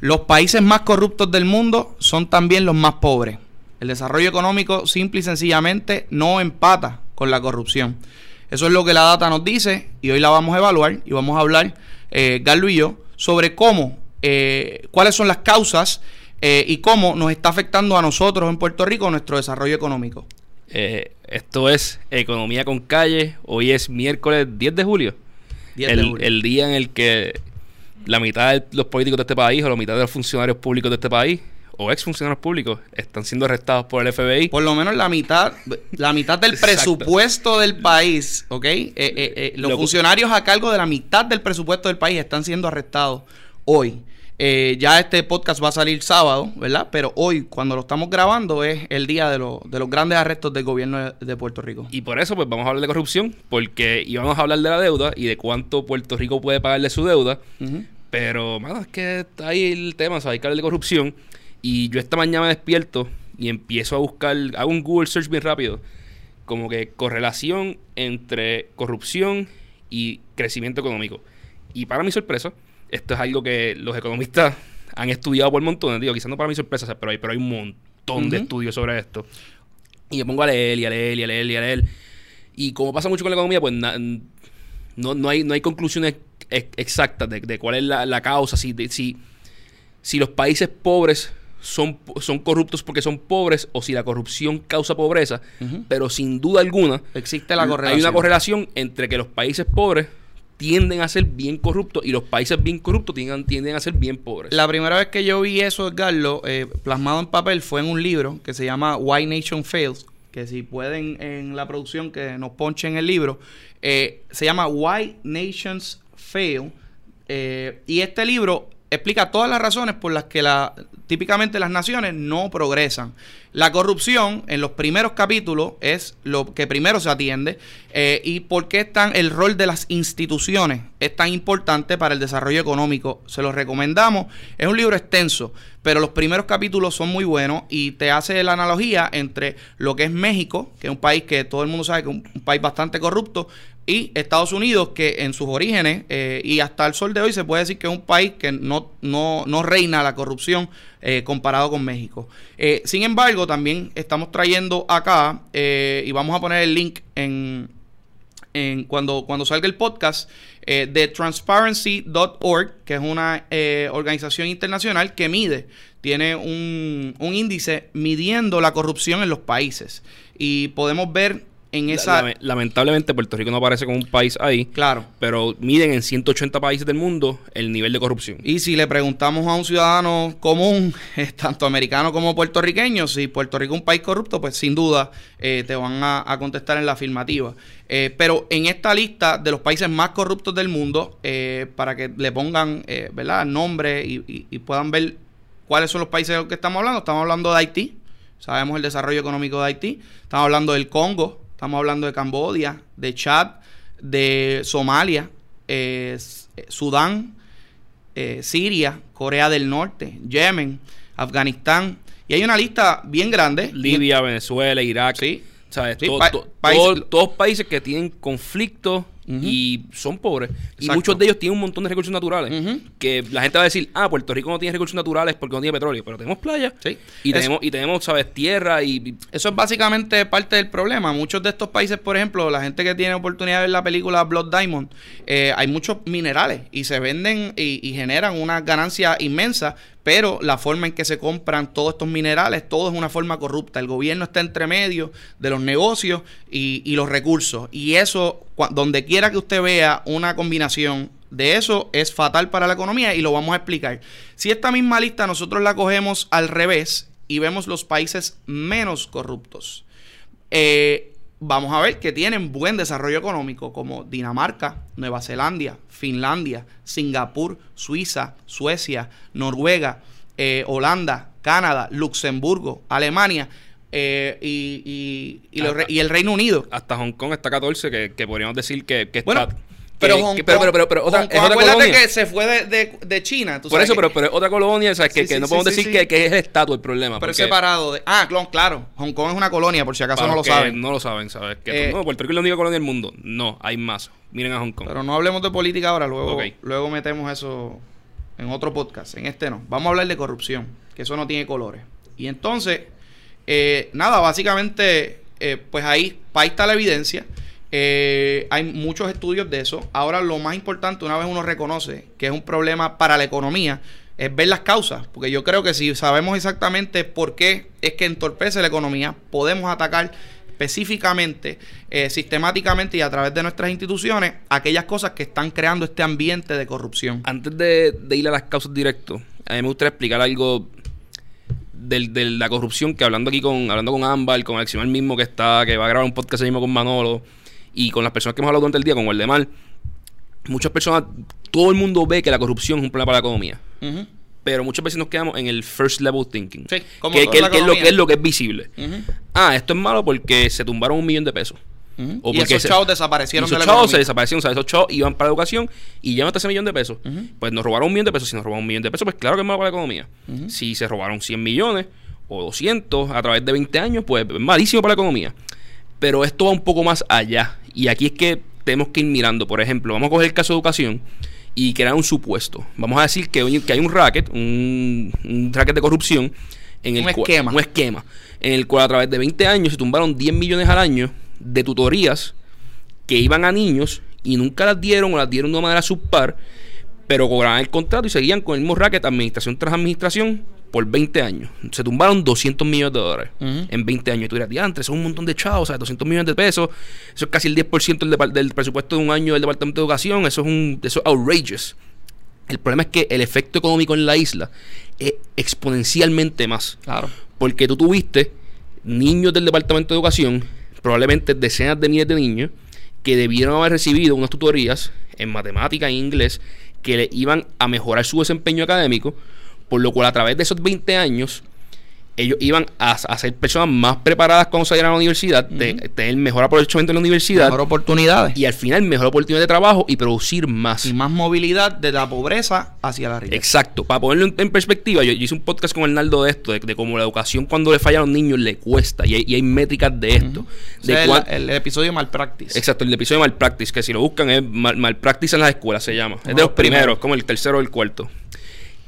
Los países más corruptos del mundo son también los más pobres. El desarrollo económico simple y sencillamente no empata con la corrupción. Eso es lo que la data nos dice y hoy la vamos a evaluar y vamos a hablar, eh, Galo y yo, sobre cómo, eh, cuáles son las causas eh, y cómo nos está afectando a nosotros en Puerto Rico nuestro desarrollo económico. Eh, esto es Economía con Calle. Hoy es miércoles 10 de julio. 10 de el, julio. el día en el que la mitad de los políticos de este país o la mitad de los funcionarios públicos de este país o ex funcionarios públicos están siendo arrestados por el FBI. Por lo menos la mitad, la mitad del presupuesto del país, ¿ok? Eh, eh, eh, los Lo- funcionarios a cargo de la mitad del presupuesto del país están siendo arrestados hoy. Eh, ya este podcast va a salir sábado, ¿verdad? Pero hoy, cuando lo estamos grabando, es el día de, los- de los grandes arrestos del gobierno de, Puerto Rico. Y por eso, pues vamos a hablar de corrupción, porque íbamos a hablar de la deuda y de cuánto Puerto Rico puede pagarle su deuda. Ujú. Pero, mano, es que está ahí el tema, o sea, hay que hablar de corrupción. Y yo esta mañana me despierto y empiezo a buscar, hago un Google search bien rápido, como que correlación entre corrupción y crecimiento económico. Y para mi sorpresa, esto es algo que los economistas han estudiado por montones, digo, quizás no para mi sorpresa, pero hay, pero hay un montón de estudios sobre esto. Y me pongo a leer y a leer y a leer y a leer. Y como pasa mucho con la economía, pues no, no, hay, no hay conclusiones ex- exactas de, de cuál es la, la causa, si, de- si, si los países pobres son, son corruptos porque son pobres o si la corrupción causa pobreza, pero sin duda alguna Existe la correlación. hay una correlación entre que los países pobres tienden a ser bien corruptos y los países bien corruptos tienden, tienden a ser bien pobres. La primera vez que yo vi eso, Edgardo, eh, plasmado en papel, fue en un libro que se llama Why Nation Fails. Que si pueden en la producción que nos ponchen el libro, eh, se llama Why Nations Fail. eh, y este libro explica todas las razones por las que la, típicamente las naciones no progresan. La corrupción en los primeros capítulos es lo que primero se atiende eh, y por qué tan, el rol de las instituciones es tan importante para el desarrollo económico. Se los recomendamos. Es un libro extenso, pero los primeros capítulos son muy buenos y te hace la analogía entre lo que es México, que es un país que todo el mundo sabe que es un país bastante corrupto, y Estados Unidos, que en sus orígenes eh, y hasta el sol de hoy se puede decir que es un país que no, no, no reina la corrupción eh, comparado con México. Eh, sin embargo, también estamos trayendo acá, y vamos a poner el link en, en cuando, cuando salga el podcast, de transparency.org, que es una organización internacional que mide, tiene un, un índice midiendo la corrupción en los países. Y podemos ver en esa... Lame- Lamentablemente Puerto Rico no aparece como un país ahí, Claro. pero miden en 180 países del mundo el nivel de corrupción. Y si le preguntamos a un ciudadano común, tanto americano como puertorriqueño, si Puerto Rico es un país corrupto, pues sin duda eh, te van a, a contestar en la afirmativa. Eh, pero en esta lista de los países más corruptos del mundo, eh, para que le pongan ¿verdad? nombre y, y- y puedan ver cuáles son los países de los que estamos hablando, estamos hablando de Haití, sabemos el desarrollo económico de Haití, estamos hablando del Congo, estamos hablando de Cambodia, de Chad, de Somalia, eh, eh, Sudán, eh, Siria, Corea del Norte, Yemen, Afganistán. Y hay una lista bien grande. Libia, Venezuela, Irak. Sí. todos países que tienen conflictos Y son pobres. Y muchos de ellos tienen un montón de recursos naturales. Que la gente va a decir, ah, Puerto Rico no tiene recursos naturales porque no tiene petróleo. Pero tenemos playa. Sí. Y Eso- tenemos, y tenemos, ¿sabes? Tierra y... y- Eso es básicamente parte del problema. Muchos de estos países, por ejemplo, la gente que tiene oportunidad de ver la película Blood Diamond, eh, hay muchos minerales y se venden y, y generan una ganancia inmensa, pero la forma en que se compran todos estos minerales, todo es una forma corrupta. El gobierno está entre medio de los negocios y, los recursos. Y eso, donde quiera que usted vea una combinación de eso, es fatal para la economía y lo vamos a explicar. Si esta misma lista nosotros la cogemos al revés y vemos los países menos corruptos, eh, vamos a ver que tienen buen desarrollo económico, como Dinamarca, Nueva Zelanda, Finlandia, Singapur, Suiza, Suecia, Noruega, eh, Holanda, Canadá, Luxemburgo, Alemania eh, y, y- y los re- y el Reino Unido. hasta Hong Kong está 14, que, que podríamos decir que, que Bueno, está... pero, Hong que- pero, Kong- pero, pero, pero otra, Hong es Kong, otra acuérdate colonia. que se fue de, de- de China. tú Por sabes eso, que- pero, pero es otra colonia, o sea, que, Sí, que sí, no podemos sí, decir. Que, que es el estatus el problema. pero es porque- separado de... Ah, clon, claro. Hong Kong es una colonia, por si acaso para no lo saben. No lo saben, ¿sabes? Que Eh, no, Puerto Rico es la única colonia del mundo. No, hay más. Miren a Hong Kong. Pero no hablemos de política ahora, luego, Ok. luego metemos eso en otro podcast, en este no. Vamos a hablar de corrupción, que eso no tiene colores. Y entonces, eh, nada, básicamente, eh, pues ahí, ahí está la evidencia. Eh, hay muchos estudios de eso. Ahora lo más importante, una vez uno reconoce que es un problema para la economía, es ver las causas. Porque yo creo que si sabemos exactamente por qué es que entorpece la economía, podemos atacar específicamente, eh, sistemáticamente y a través de nuestras instituciones aquellas cosas que están creando este ambiente de corrupción. Antes de, ir a las causas directas, a mí me gustaría explicar algo de la corrupción que hablando aquí con hablando con Ámbar, con el mismo que está, que va a grabar un podcast mismo con Manolo y con las personas que hemos hablado durante el día, con Waldemar, muchas personas, todo el mundo ve que la corrupción es un problema para la economía. Pero muchas veces nos quedamos en el first level thinking. Sí, que, que, es lo, que es lo que es visible. Ah, esto es malo porque se tumbaron un millón de pesos. o y esos chavos desaparecieron esos chavos se desaparecieron, o sea, esos chavos iban para la educación y llevan hasta ese millón de pesos. Pues nos robaron un millón de pesos. Si nos robaron un millón de pesos, pues claro que es malo para la economía. Si se robaron 100 millones o 200 a través de 20 años, pues es malísimo para la economía. Pero esto va un poco más allá. Y aquí es que tenemos que ir mirando. Por ejemplo, vamos a coger el caso de educación y crear un supuesto. Vamos a decir que, hay un racket, un, un racket de corrupción. En el un esquema. Un esquema. En el cual a través de 20 años se tumbaron 10 millones al año de tutorías que iban a niños y nunca las dieron o las dieron de una manera subpar, pero cobraban el contrato y seguían con el mismo racket administración tras administración por 20 años. Se tumbaron 200 millones de dólares en 20 años. Y tú dirás, diantre, eso es un montón de chavos, o sea, 200 millones de pesos. Eso es casi el 10% del, presupuesto de un año del Departamento de Educación. Eso es, un, eso es outrageous. El problema es que el efecto económico en la isla es exponencialmente más. Claro. Porque tú tuviste niños del Departamento de Educación, probablemente decenas de miles de niños, que debieron haber recibido unas tutorías en matemática e inglés que le iban a mejorar su desempeño académico por lo cual a través de esos 20 años ellos iban a, ser personas más preparadas cuando salieran a la universidad, tener mejor aprovechamiento en la universidad. Mejor oportunidades. Y al final mejor oportunidad de trabajo y producir más. Y más movilidad de la pobreza hacia la riqueza. Exacto. Para ponerlo en, perspectiva, yo, hice un podcast con Hernaldo de esto, de, cómo la educación cuando le falla a los niños le cuesta. Y hay, métricas de esto. de el, episodio Malpractice. Exacto, el episodio Malpractice, que si lo buscan es Mal, Malpractice en las escuelas, se llama. es de los primeros, como el tercero o el cuarto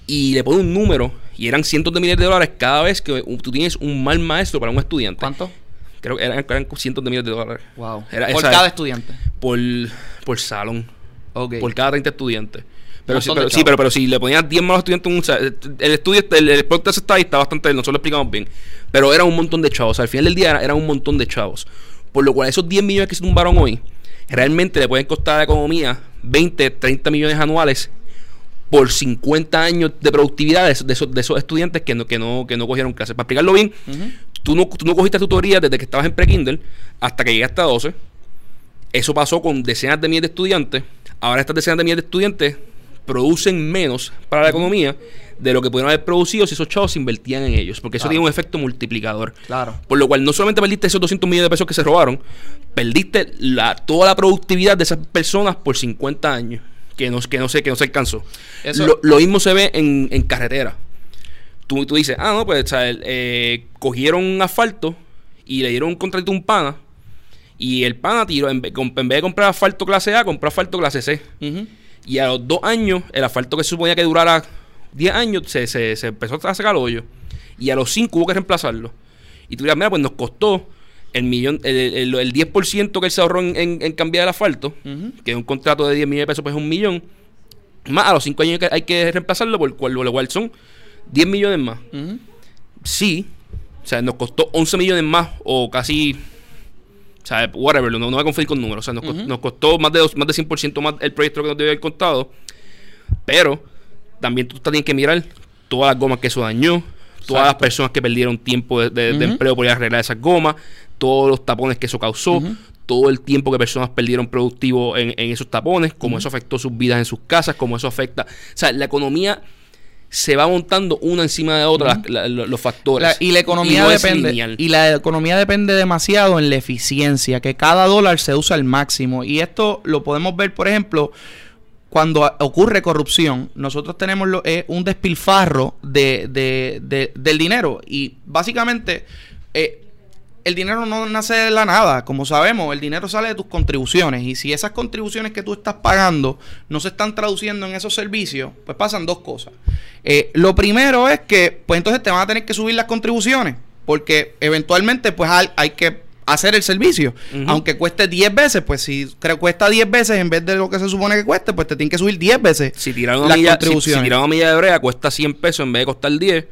y le pone un número y eran cientos de miles de dólares cada vez que tú tienes un mal maestro para un estudiante. ¿Cuánto? Creo que eran, cientos de miles de dólares. Wow. por cada estudiante. Por, por salón. Okay. Por cada 30 estudiantes. Pero, sí, pero, sí, pero, pero, si le ponías 10 malos estudiantes, el estudio, el, el podcast está ahí, está bastante, nosotros lo explicamos bien. Pero era un montón de chavos. al final del día eran un montón de chavos. Por lo cual esos 10 millones que se tumbaron hoy, realmente le pueden costar a la economía 20, 30 millones anuales por 50 años de productividad de esos, de esos, estudiantes que no, que, no, que no cogieron clases. Para explicarlo bien, tú, no, tú no cogiste tutoría desde que estabas en pre-Kindle hasta que llegaste a 12. Eso pasó con decenas de miles de estudiantes. Ahora estas decenas de miles de estudiantes producen menos para la economía de lo que pudieron haber producido si esos chavos se invertían en ellos. Porque eso tiene un efecto multiplicador. Claro. Por lo cual no solamente perdiste esos 200 millones de pesos que se robaron, perdiste la, toda la productividad de esas personas por 50 años que no, que no sé, que no se alcanzó. Lo, mismo se ve en, en carretera. Tú, tú dices, ah, no, pues, eh, cogieron un asfalto y le dieron un contrato a un pana. Y el pana tiró, en vez, de comprar asfalto clase A, compró asfalto clase C. Y a los dos años, el asfalto que se suponía que durara 10 años, se, se, se empezó a sacar el hoyo. Y a los 5 hubo que reemplazarlo. Y tú dirás, mira, pues nos costó el millón el, el, 10% que él se ahorró en, en, cambiar el asfalto, que es un contrato de 10 millones de pesos, pues es un millón, más a los 5 años que hay que reemplazarlo, por cual, lo cual son 10 millones más. Sí, o sea, nos costó 11 millones más o casi, o sea, whatever, no, no voy a confundir con números, o sea, nos, costó, nos costó más de, más de 100% más el proyecto que nos debe haber contado, pero también tú tienes que mirar todas las gomas que eso dañó, todas las personas que perdieron tiempo de, empleo por ir a arreglar esas gomas, todos los tapones que eso causó, todo el tiempo que personas perdieron productivo en, esos tapones, cómo eso afectó sus vidas en sus casas, cómo eso afecta. O sea, la economía se va montando una encima de otra los factores. y la economía depende y la economía depende demasiado en la eficiencia, que cada dólar se usa al máximo. Y esto lo podemos ver, por ejemplo, cuando ocurre corrupción, nosotros tenemos lo, un despilfarro de, de, del dinero. Y básicamente eh, el dinero no nace de la nada. Como sabemos, el dinero sale de tus contribuciones. Y si esas contribuciones que tú estás pagando no se están traduciendo en esos servicios, pues pasan dos cosas. Eh, lo primero es que, pues entonces te van a tener que subir las contribuciones. Porque eventualmente, pues hay, hay que hacer el servicio. Aunque cueste 10 veces, pues si cuesta 10 veces en vez de lo que se supone que cueste, pues te tienen que subir 10 veces. Si tiran una, milla, si, si una milla de brea cuesta 100 pesos en vez de costar 10,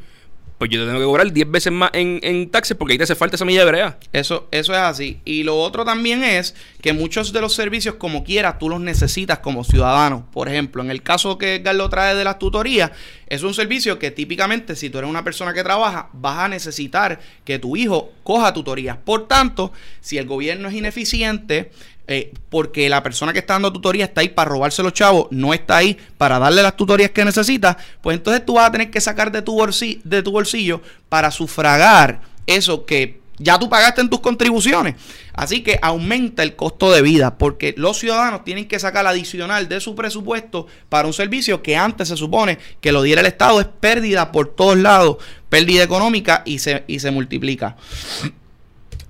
pues yo te tengo que cobrar 10 veces más en, en, taxes porque ahí te hace falta esa milla de brea. Eso, eso es así. Y lo otro también es que muchos de los servicios, como quieras, tú los necesitas como ciudadano. Por ejemplo, en el caso que Carlos trae de las tutorías, es un servicio que típicamente, si tú eres una persona que trabaja, vas a necesitar que tu hijo coja tutorías. Por tanto, si el gobierno es ineficiente, eh, porque la persona que está dando tutoría está ahí para robarse los chavos, no está ahí para darle las tutorías que necesita, pues entonces tú vas a tener que sacar de tu, bolsillo, de tu bolsillo para sufragar eso que ya tú pagaste en tus contribuciones. Así que aumenta el costo de vida porque los ciudadanos tienen que sacar adicional de su presupuesto para un servicio que antes se supone que lo diera el Estado. Es pérdida por todos lados, pérdida económica y se, y se multiplica.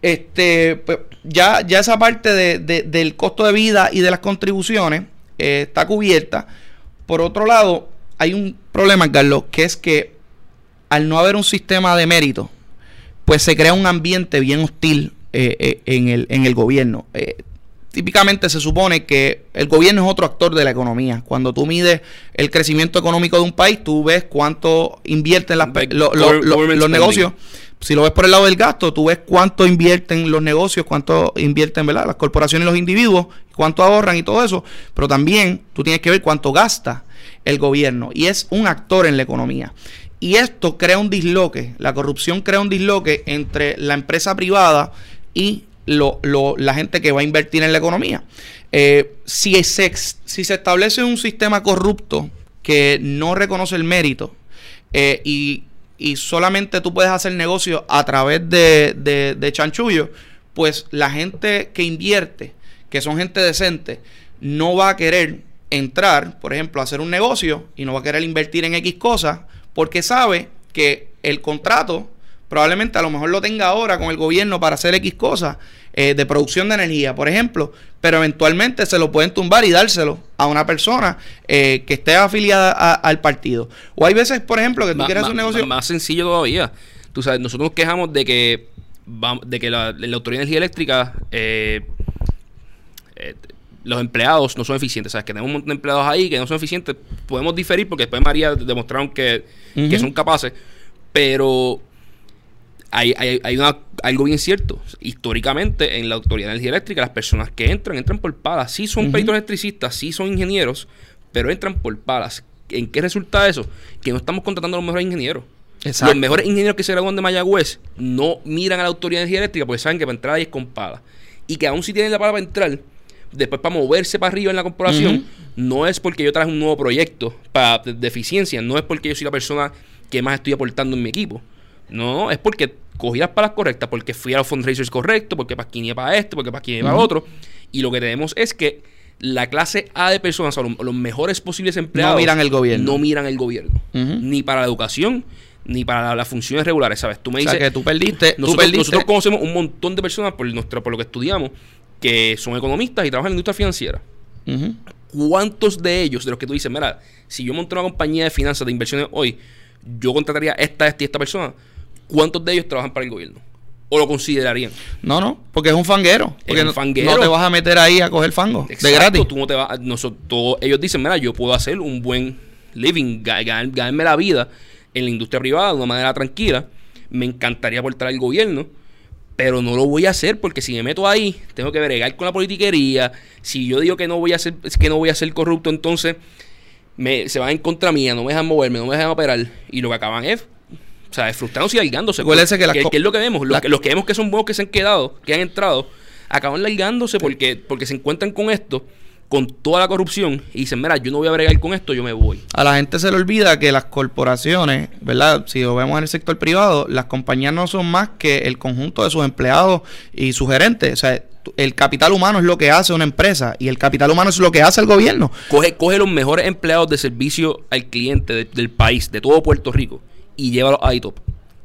Este, pues, ya, ya esa parte del costo de vida y de las contribuciones eh, está cubierta. Por otro lado, hay un problema, Carlos, que es que al no haber un sistema de mérito, pues se crea un ambiente bien hostil eh, eh, en, el, en el gobierno. Típicamente se supone que el gobierno es otro actor de la economía. Cuando tú mides el crecimiento económico de un país, tú ves cuánto invierten las, los negocios si lo ves por el lado del gasto, tú ves cuánto invierten los negocios, cuánto invierten ¿verdad? las corporaciones y los individuos, cuánto ahorran y todo eso, pero también tú tienes que ver cuánto gasta el gobierno y es un actor en la economía. Y esto crea un disloque, la corrupción crea un disloque entre la empresa privada y lo, la gente que va a invertir en la economía. Eh, si, se, si se establece un sistema corrupto que no reconoce el mérito eh, y y solamente tú puedes hacer negocio a través de, de, chanchullo, pues la gente que invierte, que son gente decente, no va a querer entrar, por ejemplo, a hacer un negocio y no va a querer invertir en X cosas porque sabe que el contrato probablemente a lo mejor lo tenga ahora con el gobierno para hacer X cosas eh, de producción de energía, por ejemplo, pero eventualmente se lo pueden tumbar y dárselo a una persona eh, que esté afiliada al partido. O hay veces, por ejemplo, que tú quieres hacer un negocio... Más sencillo todavía. Tú sabes, nosotros nos quejamos de que, de que la, Autoridad de Energía Eléctrica... Eh, los empleados no son eficientes. sabes que tenemos un montón de empleados ahí que no son eficientes. Podemos diferir porque después María demostraron que, que son capaces. Pero hay, hay, hay una, algo bien cierto. Históricamente, en la Autoridad de Energía Eléctrica, las personas que entran, entran por palas. Sí son uh electricistas, sí son ingenieros, pero entran por palas. ¿En qué resulta eso? Que no estamos contratando a los mejores ingenieros. Los mejores ingenieros que se gradúan de Mayagüez no miran a la Autoridad de Energía Eléctrica porque saben que para entrar ahí es con palas. Y que aún si tienen la pala para entrar, después para moverse para arriba en la corporación, no es porque yo traje un nuevo proyecto para, de eficiencia, no es porque yo soy la persona que más estoy aportando en mi equipo no, es porque cogí las palas correctas, porque fui a los fundraisers correctos, porque iba para este, porque iba para otro. Y lo que tenemos es que la clase A de personas, o los, mejores posibles empleados, no miran el gobierno. No miran el gobierno. Ni para la educación, ni para las funciones regulares, ¿sabes? Tú me dices. que tú perdiste. Nosotros, nosotros conocemos un montón de personas por, nuestra, por lo que estudiamos que son economistas y trabajan en la industria financiera. ¿Cuántos de ellos, de los que tú dices, mira, si yo monto una compañía de finanzas, de inversiones hoy, yo contrataría esta, esta y esta persona? ¿Cuántos de ellos trabajan para el gobierno? ¿O lo considerarían? No, no, porque es un fanguero. Porque un fanguero. No, te vas a meter ahí a coger fango de gratis. Tú no te vas, nosotros, ellos dicen, mira, yo puedo hacer un buen living, ganarme la vida en la industria privada de una manera tranquila. Me encantaría aportar al gobierno, pero no lo voy a hacer porque si me meto ahí, tengo que bregar con la politiquería. Si yo digo que no voy a ser, que no voy a ser corrupto, entonces me, se van en contra mía, no me dejan moverme, no me dejan operar. Y lo que acaban es o sea, frustrándose y largándose. que, que, es lo que vemos. Los, que, vemos que son buenos que se han quedado, que han entrado, acaban largándose porque, porque se encuentran con esto, con toda la corrupción, y dicen, mira, yo no voy a bregar con esto, yo me voy. A la gente se le olvida que las corporaciones, ¿verdad? Si lo vemos en el sector privado, las compañías no son más que el conjunto de sus empleados y sus gerentes. O sea, el capital humano es lo que hace una empresa y el capital humano es lo que hace el gobierno. Coge, coge los mejores empleados de servicio al cliente del país, de todo Puerto Rico y llévalo a ITOP.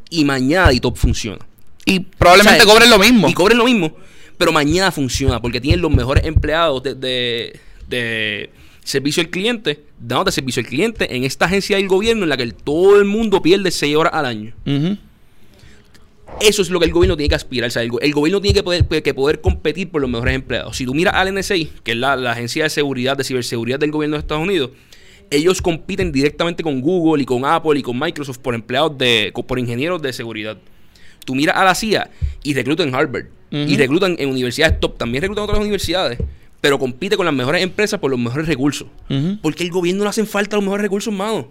Y mañana ITOP funciona. Y probablemente O sea, cobren lo mismo. Y cobren lo mismo. Pero mañana funciona porque tienen los mejores empleados de, de- de servicio al cliente, dándote servicio al cliente en esta agencia del gobierno en la que el- todo el mundo pierde 6 horas al año. Eso es lo que el gobierno tiene que aspirar. O sea, el, go- el gobierno tiene que poder, que poder competir por los mejores empleados. Si tú miras al NSA, que es la, la agencia de seguridad, de ciberseguridad del gobierno de Estados Unidos, ellos compiten directamente con Google y con Apple y con Microsoft por empleados de, por ingenieros de seguridad. Tú miras a la CIA y reclutan en Harvard. Y reclutan en universidades top. También reclutan en otras universidades. Pero compite con las mejores empresas por los mejores recursos. Porque el gobierno le hacen falta los mejores recursos, mano. O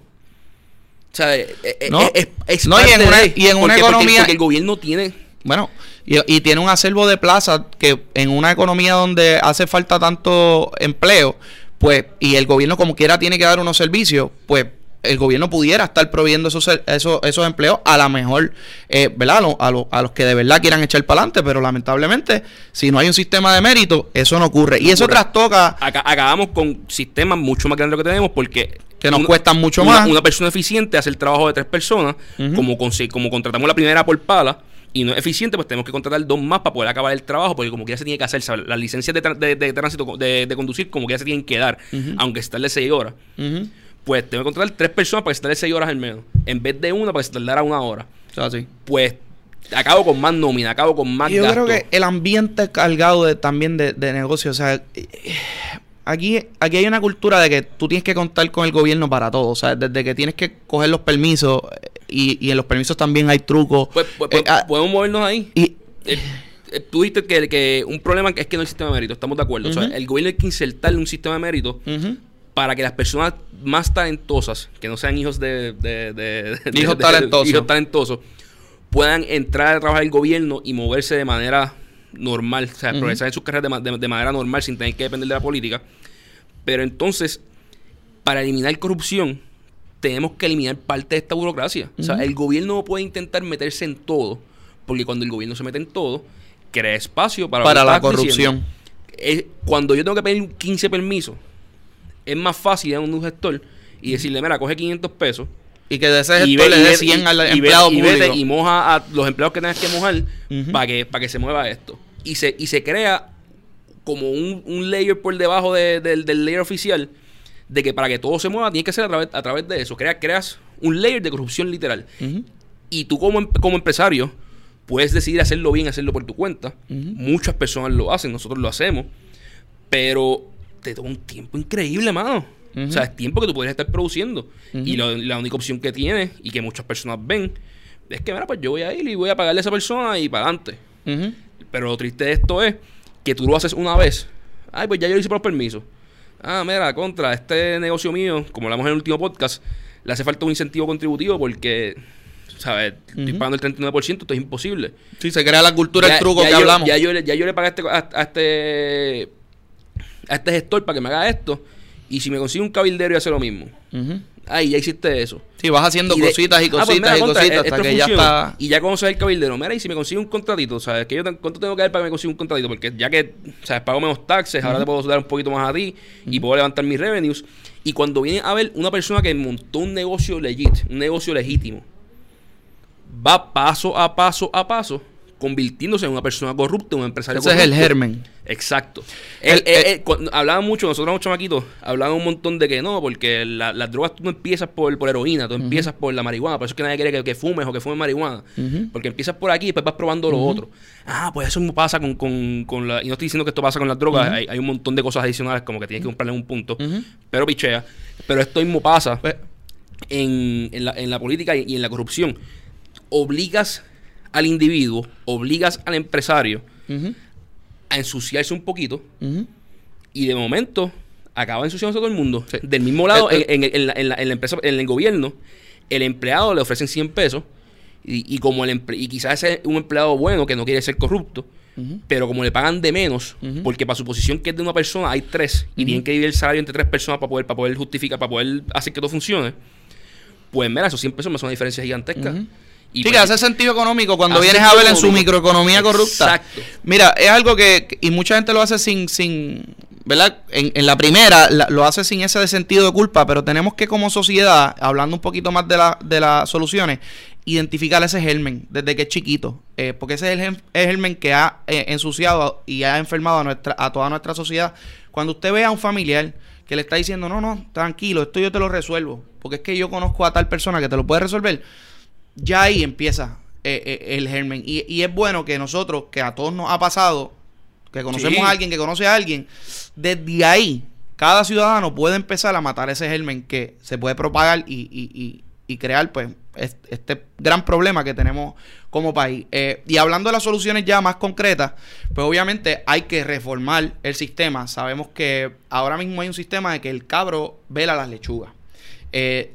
sea, eh, eh, No. es, es No, y en una- de- y en una porque- economía- porque el gobierno tiene Bueno, y, y tiene un acervo de plaza que en una economía donde hace falta tanto empleo, pues, y el gobierno como quiera tiene que dar unos servicios, pues el gobierno pudiera estar proveyendo esos, esos, esos empleos a la mejor, eh, ¿verdad? A, lo- a, lo- a los que de verdad quieran echar para adelante, pero lamentablemente, si no hay un sistema de mérito, eso no ocurre. Y eso ocurre. trastoca Aca- acabamos con sistemas mucho más grandes de lo que tenemos porque que nos una- cuestan mucho una, más. una persona eficiente hace el trabajo de tres personas como, consi- como contratamos la primera por pala y no es eficiente pues tenemos que contratar dos más para poder acabar el trabajo porque como que ya se tiene que hacer ¿sabes? las licencias de, de- de tránsito de, de conducir como que ya se tienen que dar Ujú. aunque se tarde seis horas Ujú. pues tengo que contratar tres personas para que se tarde seis horas al menos en vez de una para que se tardara una hora O sea, sí. pues acabo con más nómina acabo con más Yo gasto. creo que el ambiente cargado de, también de, de negocio, o sea, aquí, aquí hay una cultura de que tú tienes que contar con el gobierno para todo, o sea, desde que tienes que coger los permisos y, y en los permisos también hay trucos. pues, pues, Eh, pues, ah, podemos movernos ahí y Eh, eh, tú dijiste que, que un problema es que no hay sistema de mérito, estamos de acuerdo. O sea, el gobierno hay que insertarle un sistema de mérito para que las personas más talentosas, que no sean hijos de... de- de- de- Hijos talentosos. hijos talentosos, puedan entrar a trabajar el gobierno y moverse de manera normal, o sea, Ujú. progresar en sus carreras de manera normal sin tener que depender de la política. Pero entonces, para eliminar corrupción, tenemos que eliminar parte de esta burocracia. O sea, el gobierno no puede intentar meterse en todo, porque cuando el gobierno se mete en todo, crea espacio para, la corrupción. Es- cuando yo tengo que pedir 15 permisos, es más fácil ir a un gestor y decirle, mira, coge 500 pesos Y que de ese y gestor ve- le dé ve- 100 al y- y empleado y vete y moja a los empleados que tengas que mojar para que, para que se mueva esto. Y se, y se crea como un, un layer por debajo de- del- del layer oficial de que para que todo se mueva tiene que ser a través, a través de eso. Crea, creas un layer de corrupción literal. Y tú como, em- como empresario puedes decidir hacerlo bien, hacerlo por tu cuenta. Muchas personas lo hacen, nosotros lo hacemos. Pero te toma un tiempo increíble, mano. O sea, es tiempo que tú podrías estar produciendo. Y lo- la única opción que tienes y que muchas personas ven es que, mira, pues yo voy a ir y voy a pagarle a esa persona y para adelante. Pero lo triste de esto es que tú lo haces una vez. Ay, pues ya yo lo hice por los permisos. Ah, mira, contra este negocio mío, como hablamos en el último podcast, le hace falta un incentivo contributivo porque, ¿sabes? Estoy Ujú. pagando el 39%, esto es imposible. Sí, se crea la cultura, Ya- el truco ya que yo, hablamos. Ya yo, le- ya yo le pagué a este, a, a este, a este gestor para que me haga esto. Y si me consigue un cabildero y hace lo mismo. Ujú. Ay, ya hiciste eso. Sí, vas haciendo Y de- cositas y Ah, pues cositas mira, y contra, cositas esto hasta que ya está... Y ya conoces el cabildero. Mira, y si me consigue un contratito, ¿sabes? Que yo, ¿Cuánto tengo que dar para que me consiga un contratito? Porque ya que, ¿sabes? Pago menos taxes, ahora te puedo dar un poquito más a ti y puedo levantar mis revenues. Y cuando viene a ver una persona que montó un negocio legit, un negocio legítimo, va paso a paso a paso convirtiéndose en una persona corrupta, un empresario Ese es el corrupto. germen. Exacto. El- cuando- hablaban mucho, nosotros éramos chamaquitos, hablaban un montón de que no, porque la- las drogas tú no empiezas por, por heroína, tú empiezas por la marihuana, por eso es que nadie quiere que, que fumes o que fumes marihuana. Porque empiezas por aquí y después vas probando lo otro. Ah, pues eso mismo pasa con, con, con la... Y no estoy diciendo que esto pasa con las drogas, hay, hay un montón de cosas adicionales como que tienes que comprarle un punto, pero pichea. Pero esto mismo pasa Pues, en, en la, en la política y, y en la corrupción. Obligas al individuo, obligas al empresario a ensuciarse un poquito y de momento acaba ensuciándose todo el mundo. Del mismo lado, en, en- en la, en la- en la empresa, en el gobierno, el empleado le ofrecen 100 pesos y, y como el y quizás es un empleado bueno que no quiere ser corrupto, pero como le pagan de menos, porque para su posición que es de una persona hay tres y tienen que dividir el salario entre tres personas para poder, para poder justificar, para poder hacer que todo funcione, pues mira, esos 100 pesos me son una diferencia gigantesca. Y sí, que hace sentido económico cuando vienes a ver en su microeconomía corrupta. Exacto. Mira, es algo que, y mucha gente lo hace sin, sin ¿verdad? En, en la primera la- lo hace sin ese sentido de culpa, pero tenemos que como sociedad, hablando un poquito más de, la, de las soluciones, identificar ese germen desde que es chiquito, eh, porque ese es el germen que ha eh, ensuciado y ha enfermado a, nuestra, a toda nuestra sociedad. Cuando usted ve a un familiar que le está diciendo, no, no, tranquilo, esto yo te lo resuelvo, porque es que yo conozco a tal persona que te lo puede resolver, ya ahí empieza eh, eh, el germen. Y, y es bueno que nosotros, que a todos nos ha pasado, que conocemos Sí. a alguien que conoce a alguien, desde ahí cada ciudadano puede empezar a matar ese germen que se puede propagar y, y- y- y crear pues es- este gran problema que tenemos como país. Eh, y hablando de las soluciones ya más concretas, pues obviamente hay que reformar el sistema. Sabemos que ahora mismo hay un sistema de que el cabro vela las lechugas. Eh,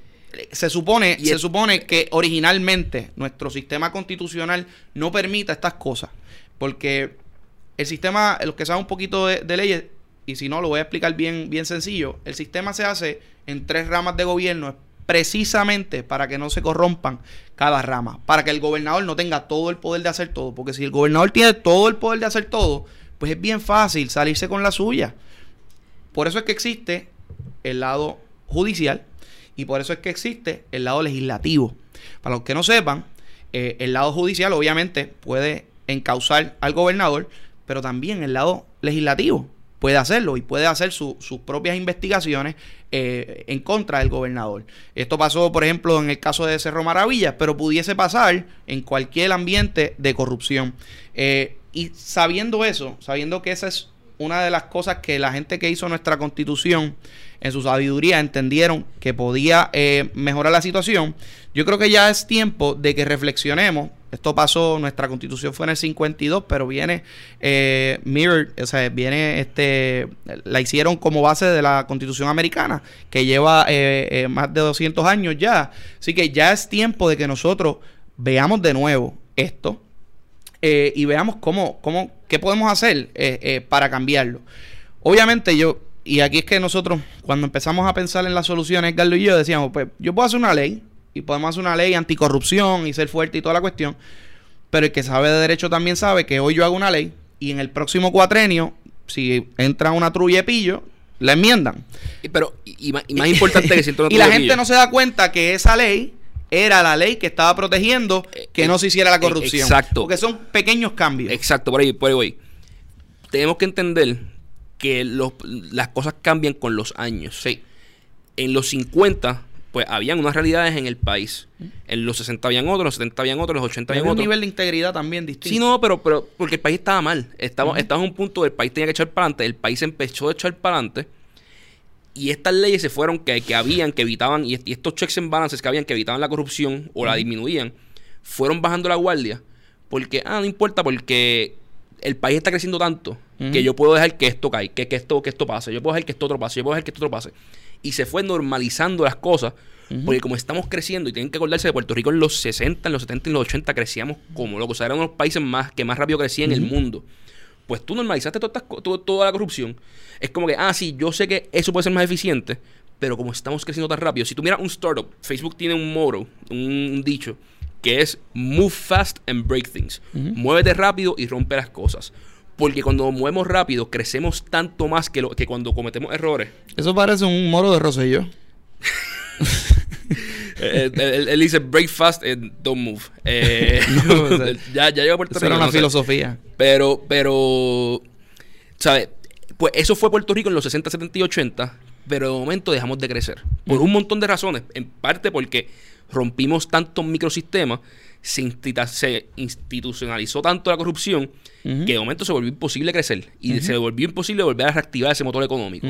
se supone, Y se supone que originalmente nuestro sistema constitucional no permita estas cosas. Porque el sistema, los que saben un poquito de, de leyes, y si no, lo voy a explicar bien, bien sencillo. El sistema se hace en tres ramas de gobierno precisamente para que no se corrompan cada rama, para que el gobernador no tenga todo el poder de hacer todo, porque si el gobernador tiene todo el poder de hacer todo, pues es bien fácil salirse con la suya. Por eso es que existe el lado judicial y por eso es que existe el lado legislativo. Para los que no sepan, eh, el lado judicial obviamente puede encauzar al gobernador, pero también el lado legislativo puede hacerlo y puede hacer su- sus propias investigaciones eh, en contra del gobernador. Esto pasó, por ejemplo, en el caso de Cerro Maravillas, pero pudiese pasar en cualquier ambiente de corrupción. Eh, y sabiendo eso, sabiendo que esa es una de las cosas que la gente que hizo nuestra constitución en su sabiduría entendieron que podía eh, mejorar la situación, yo creo que ya es tiempo de que reflexionemos. Esto pasó, nuestra constitución fue en el 52, pero viene eh, mirrored, o sea, viene, este, la hicieron como base de la constitución americana, que lleva eh, eh, más de 200 años ya. Así que ya es tiempo de que nosotros veamos de nuevo esto, eh, y veamos cómo, cómo, qué podemos hacer eh, eh, para cambiarlo. Obviamente yo, y aquí es que nosotros, cuando empezamos a pensar en las soluciones, Carlos y yo decíamos, pues yo puedo hacer una ley, y podemos hacer una ley anticorrupción y ser fuerte y toda la cuestión, pero el que sabe de derecho también sabe que hoy yo hago una ley, y en el próximo cuatrenio, si entra una trulla de pillo, la enmiendan. Y- Pero, y, y más, y más importante que y la gente no se da cuenta que esa ley era la ley que estaba protegiendo que no se hiciera la eh, corrupción. exacto. Porque son pequeños cambios. Exacto, por ahí, por ahí voy. Tenemos que entender que los- las cosas cambian con los años. Sí. En los 50, pues habían unas realidades en el país. En los 60 habían otros, en los 70 habían otros, en los 80 Había habían un otros. nivel de integridad también distinto. Sí, no, pero, pero porque el país estaba mal. Estaba, estaba en un punto del país tenía que echar para adelante. El país empezó a echar para adelante. Y estas leyes se fueron que, que habían, que evitaban, y, est- y estos checks and balances que habían, que evitaban la corrupción o la disminuían, fueron bajando la guardia. Porque, ah, no importa, porque el país está creciendo tanto que yo puedo dejar que esto caiga, que, que esto, que esto pase, yo puedo dejar que esto otro pase, yo puedo dejar que esto otro pase. Y se fue normalizando las cosas, porque como estamos creciendo, y tienen que acordarse de Puerto Rico en los 60, en los 70 y en los 80 crecíamos como locos. O sea, era uno de los países más, que más rápido crecía en el mundo. Pues tú normalizaste todas estas co- to- toda la corrupción. Es como que, ah, sí, yo sé que eso puede ser más eficiente, pero como estamos creciendo tan rápido, si tú miras un startup, Facebook tiene un motto, un, dicho, que es move fast and break things. Muévete rápido y rompe las cosas. Porque cuando nos movemos rápido, crecemos tanto más que, lo, que cuando cometemos errores. Eso parece un moro de Rosselló. Eh, él, él- él dice break fast and don't move. Eh, No, o sea, ya, ya llegó a Puerto Eso era Rico, una no sé. filosofía. Pero, pero, ¿sabes? Pues eso fue Puerto Rico en los 60, 70 y 80, pero de momento dejamos de crecer. Por un montón de razones. En parte porque rompimos tantos microsistemas, se, institu- se institucionalizó tanto la corrupción, que de momento se volvió imposible crecer. Y se volvió imposible volver a reactivar ese motor económico.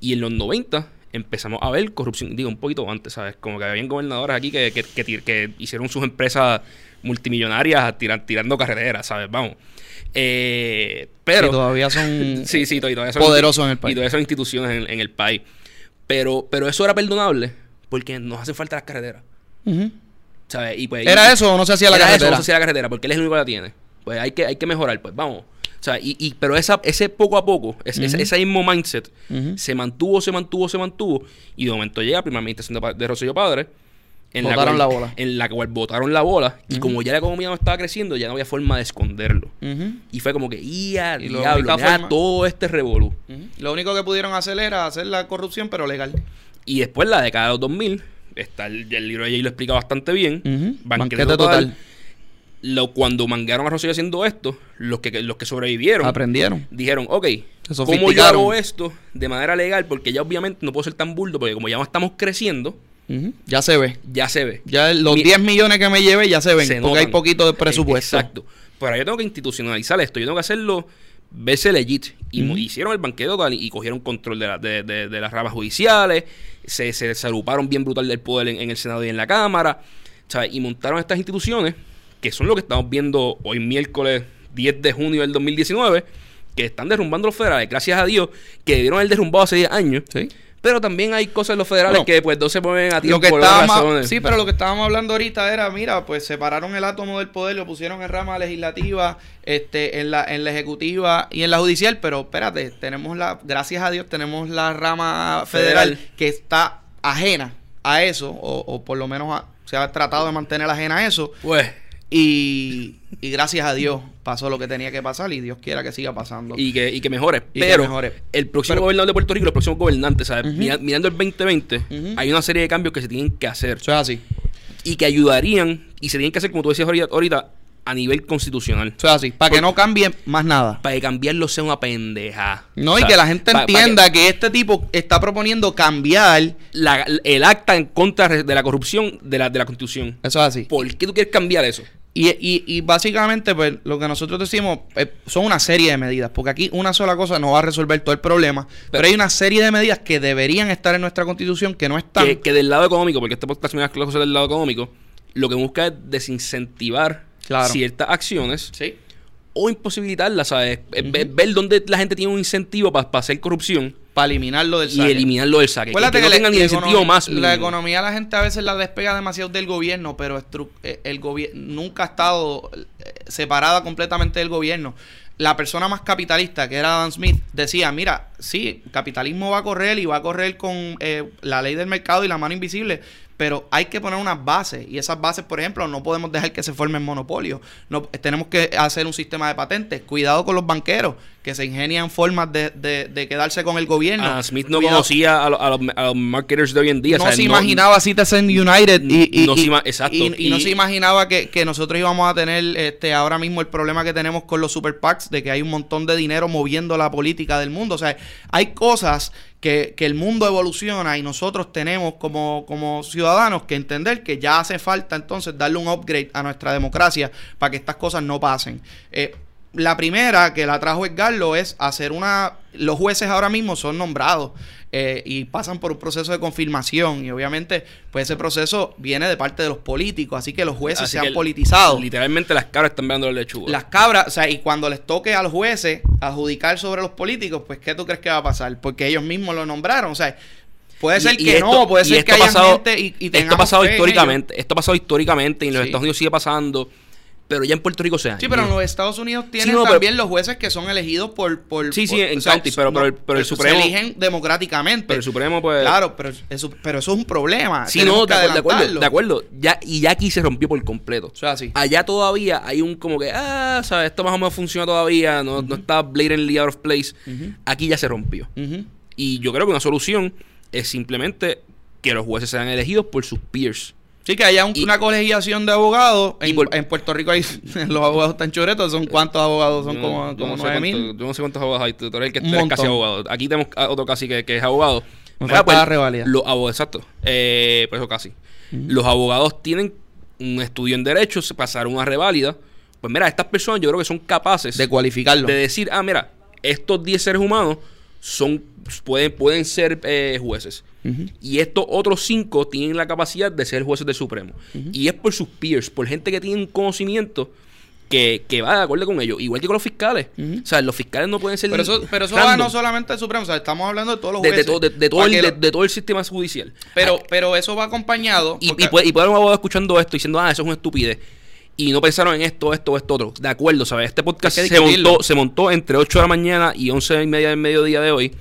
Y en los 90 empezamos a ver corrupción, digo, un poquito antes, ¿sabes? Como que habían gobernadores aquí que, que, que hicieron sus empresas multimillonarias tiran- tirando carreteras, ¿sabes? Vamos. Eh, pero... Y todavía son Sí, sí, to- y todavía son poderosos en el Y país. todavía son instituciones en, en el país. Pero, pero eso era perdonable porque nos hacen falta las carreteras. ¿Sabes? Y pues, ¿Era y- eso o no se hacía la era eso, carretera? no se hacía la carretera porque él es el único que la tiene. Pues hay que, hay que mejorar, pues vamos. O sea, y, y- pero esa, ese poco a poco, es- ese, Ujú. ese mismo mindset, se mantuvo, se mantuvo, se mantuvo. Y de momento llega la primera administración de, de Rosselló Padre. En Botaron la, la cual, bola. En la cual botaron la bola. Y como ya la economía no estaba creciendo, ya no había forma de esconderlo. Y fue como que, ¡ia, Y la diablo! forma- todo este revolú. Lo único que pudieron hacer era hacer la corrupción, pero legal. Y después la década de los 2000, está el, el libro de Jay lo explica bastante bien. Banquete, Banquete total. total. Lo, cuando mangaron a Rosselló haciendo esto, los que, los que sobrevivieron Aprendieron. dijeron, ok, ¿cómo yo hago esto de manera legal? Porque ya obviamente no puedo ser tan burdo, porque como ya no estamos creciendo. Ya se ve. ya se ve. Ya los Mi- 10 millones que me lleve ya se ven. se porque hay poquito de presupuesto. Exacto. Pero yo tengo que institucionalizar esto. Yo tengo que hacerlo, verse legit. Y hicieron el banquete y, y cogieron control de, la- de, de- de las ramas judiciales. Se, se, se agruparon bien brutal del poder en, en el Senado y en la Cámara. ¿sabes? Y montaron estas instituciones, que son lo que estamos viendo hoy miércoles 10 de junio del 2019, que están derrumbando los federales. Gracias a Dios, que debieron haber derrumbado hace 10 años. Sí. Pero también hay cosas en los federales que pues no se mueven a tiempo Lo que por razones. sí, pero lo que estábamos hablando ahorita era, mira, pues separaron el átomo del poder, lo pusieron en rama legislativa, este, en la, en la ejecutiva y en la judicial, pero espérate, tenemos la, gracias a Dios, tenemos la rama federal, Federal. que está ajena a eso, o, o por lo menos a- se ha tratado de mantener ajena a eso, Pues, y, y gracias a Dios pasó lo que tenía que pasar y Dios quiera que siga pasando. y que, y que mejore. Y que pero mejore. el próximo Pero- gobernador de Puerto Rico, los próximos gobernantes, ¿sabes? Mira- mirando el 2020, Ujú. hay una serie de cambios que se tienen que hacer Eso es así. y que ayudarían y se tienen que hacer, como tú decías ahorita, ahorita, a nivel constitucional. Eso es así. Para que no cambie más nada. Para que cambiarlo sea una pendeja. No, O y que la gente pa- pa' entienda que... este tipo está proponiendo cambiar. la- el acta en contra de la corrupción de la, de la Constitución. Eso es así. ¿Por qué tú quieres cambiar eso? Y, y, y básicamente, pues, lo que nosotros decimos eh, son una serie de medidas. Porque aquí una sola cosa no va a resolver todo el problema. Pero, hay una serie de medidas que deberían estar en nuestra constitución que no están. Que, que del lado económico, porque este podcast las cosas del lado económico, lo que busca es desincentivar Claro. ciertas acciones Sí. o imposibilitarlas, ¿sabes? Ve- Ver dónde la gente tiene un incentivo para hacer corrupción Para eliminarlo del y saque. eliminarlo del saque. Que, Acuérdate que no la- tengan ni incentivo economía- más La mínimo. economía la gente a veces la despega demasiado del gobierno, pero eh, el gobierno nunca ha estado eh, separada completamente del gobierno. La persona más capitalista, que era Adam Smith, decía, mira, sí, el capitalismo va a correr y va a correr con eh, la ley del mercado y la mano invisible, pero hay que poner unas bases y esas bases, por ejemplo, no podemos dejar que se formen monopolios. No, tenemos que hacer un sistema de patentes. Cuidado con los banqueros que se ingenian formas de, de- de quedarse con el gobierno. Ah, Smith no Cuidado. conocía a, lo- a los, a los marketers de hoy en día. no se imaginaba Citizen United y, y- no y- ima- exacto. y- no se imaginaba que, que nosotros íbamos a tener este ahora mismo el problema que tenemos con los super PACs de que hay un montón de dinero moviendo la política del mundo. O sea, hay cosas que, que el mundo evoluciona y nosotros tenemos como, como ciudadanos que entender que ya hace falta entonces darle un upgrade a nuestra democracia para que estas cosas no pasen. Eh, la primera que la trajo Edgardo es hacer una... Los jueces ahora mismo son nombrados eh, y pasan por un proceso de confirmación y obviamente pues ese proceso viene de parte de los políticos, así que los jueces Así se han politizado. Literalmente las cabras están mirando la lechuga. Las cabras, o sea, y cuando les toque a los jueces adjudicar sobre los políticos, pues ¿qué tú crees que va a pasar? Porque ellos mismos lo nombraron, o sea, puede ser y que esto- no, puede ser que ha haya pasado- gente y, y Esto ha pasado históricamente. Esto ha pasado históricamente y en los Sí. Estados Unidos sigue pasando. Pero ya en Puerto Rico se ellos. Sí, pero en los Estados Unidos tienen no, pero- también los jueces que son elegidos por... por Sí, sí, por- en county, pero- pero el- pero el se Supremo- eligen democráticamente. Pero el Supremo, pues. Claro, pero eso, pero eso es un problema. Sí, Tenemos no, de, acuerdo, de acuerdo, adelantarlo. de acuerdo. Ya, y ya aquí se rompió por completo. O sea, sí. Allá todavía hay un como que, ah, ¿sabes? Esto más o menos funciona todavía, no, no está blatantly out of place. Aquí ya se rompió. Y yo creo que una solución es simplemente que los jueces sean elegidos por sus peers. Sí, que haya un- Y- una colegiación de abogados. En, por- en Puerto Rico hay los abogados tan choretos. ¿Son cuántos abogados? Son Yo como, como no sé 9 cuánto- mil. Yo no sé cuántos abogados hay. Tú eres el que eres casi abogado. Aquí tenemos otro casi que, que es abogado. Me Mira, falta la revalida. Los abogados, exacto. Eh, por eso casi. Los abogados tienen un estudio en derecho, se pasaron una reválida. Pues mira, estas personas yo creo que son capaces De cualificarlo. de decir, ah, mira, estos 10 seres humanos son pueden, pueden ser eh, jueces. Y estos otros 5 tienen la capacidad de ser jueces del Supremo. Y es por sus peers, por gente que tiene un conocimiento que, que va de acuerdo con ellos. Igual que con los fiscales. O sea, los fiscales no pueden ser Pero eso, pero eso va no solamente del Supremo. O sea, estamos hablando de todos los de, de jueces. todo, de, de todo el, de, lo- de todo el sistema judicial. pero, pero eso va acompañado. Y, porque- y, puede, y puede haber un abogado escuchando esto diciendo, ah, eso es una estupidez. Y no pensaron en esto, esto, esto, otro. De acuerdo, ¿sabes? Este podcast se montó, se montó entre 8 de la mañana y 11 y media del mediodía de hoy.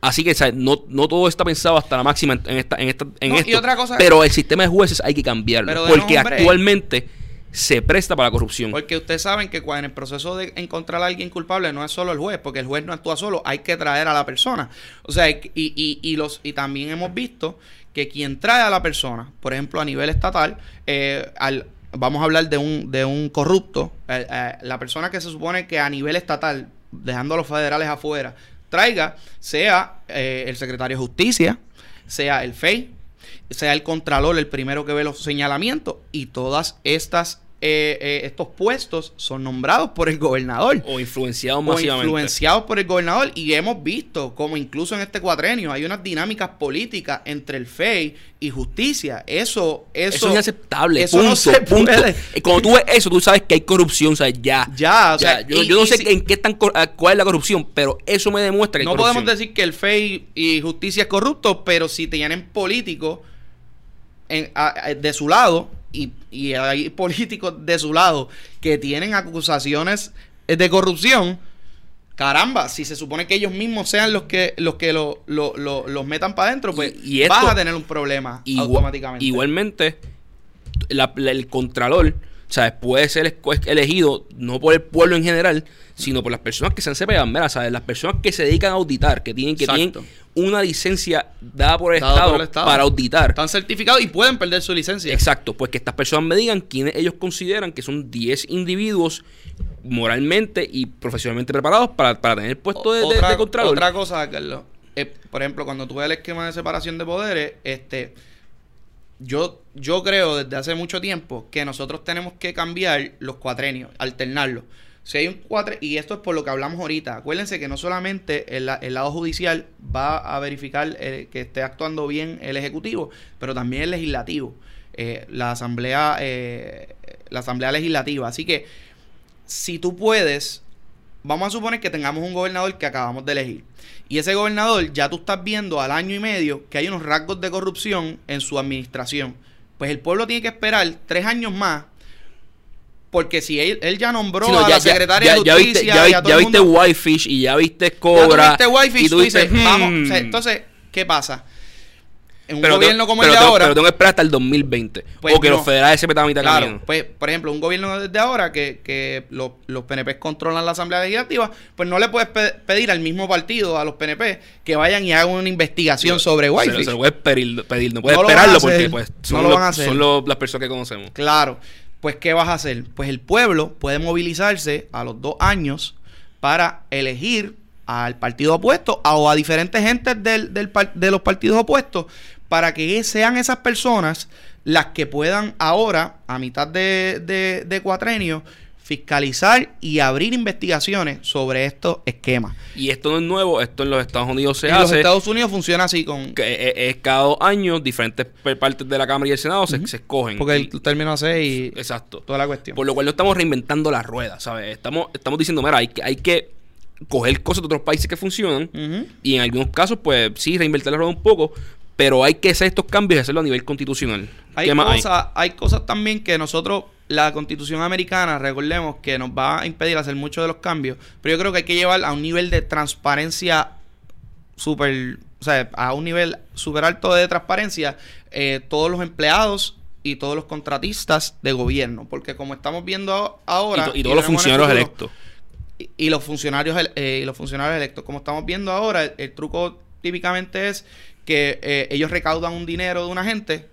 Así que, ¿sabes? No, no todo está pensado hasta la máxima en, esta, en, esta, en No, y esto. otra cosa- pero el sistema de jueces hay que cambiarlo. Porque nombre- actualmente se presta para la corrupción. Porque ustedes saben que cuando en el proceso de encontrar a alguien culpable no es solo el juez, porque el juez no actúa solo, hay que traer a la persona. O sea, y, y, y los, y también hemos visto que quien trae a la persona, por ejemplo, a nivel estatal, eh, al, vamos a hablar de un, de un corrupto, eh, eh, la persona que se supone que a nivel estatal, dejando a los federales afuera, traiga, sea eh, el secretario de Justicia, sea el FEI, sea el Contralor el primero que ve los señalamientos, y todas estas eh, eh, estos puestos son nombrados por el gobernador O influenciados o masivamente. influenciados por el gobernador y hemos visto como incluso en este cuatrenio hay unas dinámicas políticas entre el FEI y justicia. Eso, eso, Eso, es inaceptable. Eso punto, no se punto. puede. Eh, Cuando tú ves eso, tú sabes que hay corrupción, o sea, ya. Ya, o sea, yo, y- yo no sé si- en qué cor- ah, cuál es la corrupción, pero eso me demuestra que No hay podemos decir que el FEI y justicia es corrupto, pero si tienen políticos en- a- a- de su lado y, y hay políticos de su lado que tienen acusaciones de corrupción, caramba, si se supone que ellos mismos sean los que los que lo- lo- lo- los metan para adentro, pues Y- y esto- vas a tener un problema automáticamente. Igualmente, la- la- el contralor, ¿sabes? Puede ser elegido no por el pueblo en general, sino por las personas que se han separado, mira, ¿sabes? Las personas que se dedican a auditar, que tienen que tienen una licencia dada por el, Estado, por el Estado. para auditar. Están certificados y pueden perder su licencia. Exacto, pues que estas personas me digan quiénes ellos consideran que son 10 individuos moralmente y profesionalmente preparados para, para tener puesto de, de- otra, de otra cosa, Carlos. eh, por ejemplo, cuando tú ves el esquema de separación de poderes, este, yo, yo creo desde hace mucho tiempo que nosotros tenemos que cambiar los cuatrenios, alternarlos. Si hay un cuatre, y esto es por lo que hablamos ahorita, acuérdense que no solamente el, el lado judicial va a verificar eh, que esté actuando bien el ejecutivo, pero también el legislativo, eh, la asamblea, eh, la asamblea legislativa. Así que si tú puedes, vamos a suponer que tengamos un gobernador que acabamos de elegir. Y ese gobernador ya tú estás viendo al año y medio que hay unos rasgos de corrupción en su administración. Pues el pueblo tiene que esperar tres años más. Porque si él, él ya nombró Sí, no, a ya- la ya- secretaria ya- de ya justicia viste, ya, y a vi- todo ya el viste Whitefish y ya viste ya tú Cobra. viste Wi-Fi, y tú dices, vamos, "Hmm". o sea, entonces, ¿qué pasa? En un Pero gobierno como el de ahora, Pero tengo que esperar hasta el 2020. Pues o que no. los federales se metan a mitad Claro, camino. pues, por ejemplo, un gobierno desde ahora que, que los, los PNP controlan la Asamblea Legislativa, pues no le puedes pe- pedir al mismo partido, a los PNP, que vayan y hagan una investigación sobre Se, Wi-Fi. se lo puedes pedir, pedir, no puedes No esperarlo porque pues, No son, lo van a hacer. son los- las personas que conocemos. Claro. Pues, ¿qué vas a hacer? Pues el pueblo puede movilizarse a los dos años para elegir al partido opuesto a- o a diferentes gentes del, del de los partidos opuestos para que sean esas personas las que puedan ahora, a mitad de, de, de cuatrenio, fiscalizar y abrir investigaciones sobre estos esquemas. Y esto no es nuevo, esto en los Estados Unidos se en los hace. Estados Unidos funciona así con... que es, es cada dos años, diferentes partes de la Cámara y el Senado se, se escogen. Porque el término hace y exacto. toda la cuestión. Por lo cual no estamos reinventando la rueda, ¿sabes? Estamos, estamos diciendo, mira, hay que, hay que coger cosas de otros países que funcionan y en algunos casos, pues sí, reinvertir la rueda un poco, pero hay que hacer estos cambios y hacerlo a nivel constitucional. Hay ¿Qué más hay? cosas, hay? cosas también que nosotros, la constitución americana, recordemos que nos va a impedir hacer muchos de los cambios, pero yo creo que hay que llevar a un nivel de transparencia súper, o sea, a un nivel súper alto de transparencia eh, todos los empleados y todos los contratistas de gobierno, porque como estamos viendo ahora... y, to- y y todos los funcionarios electos. y, y los funcionarios eh, y los funcionarios electos. Como estamos viendo ahora, el, el truco típicamente es que eh, ellos recaudan un dinero de una gente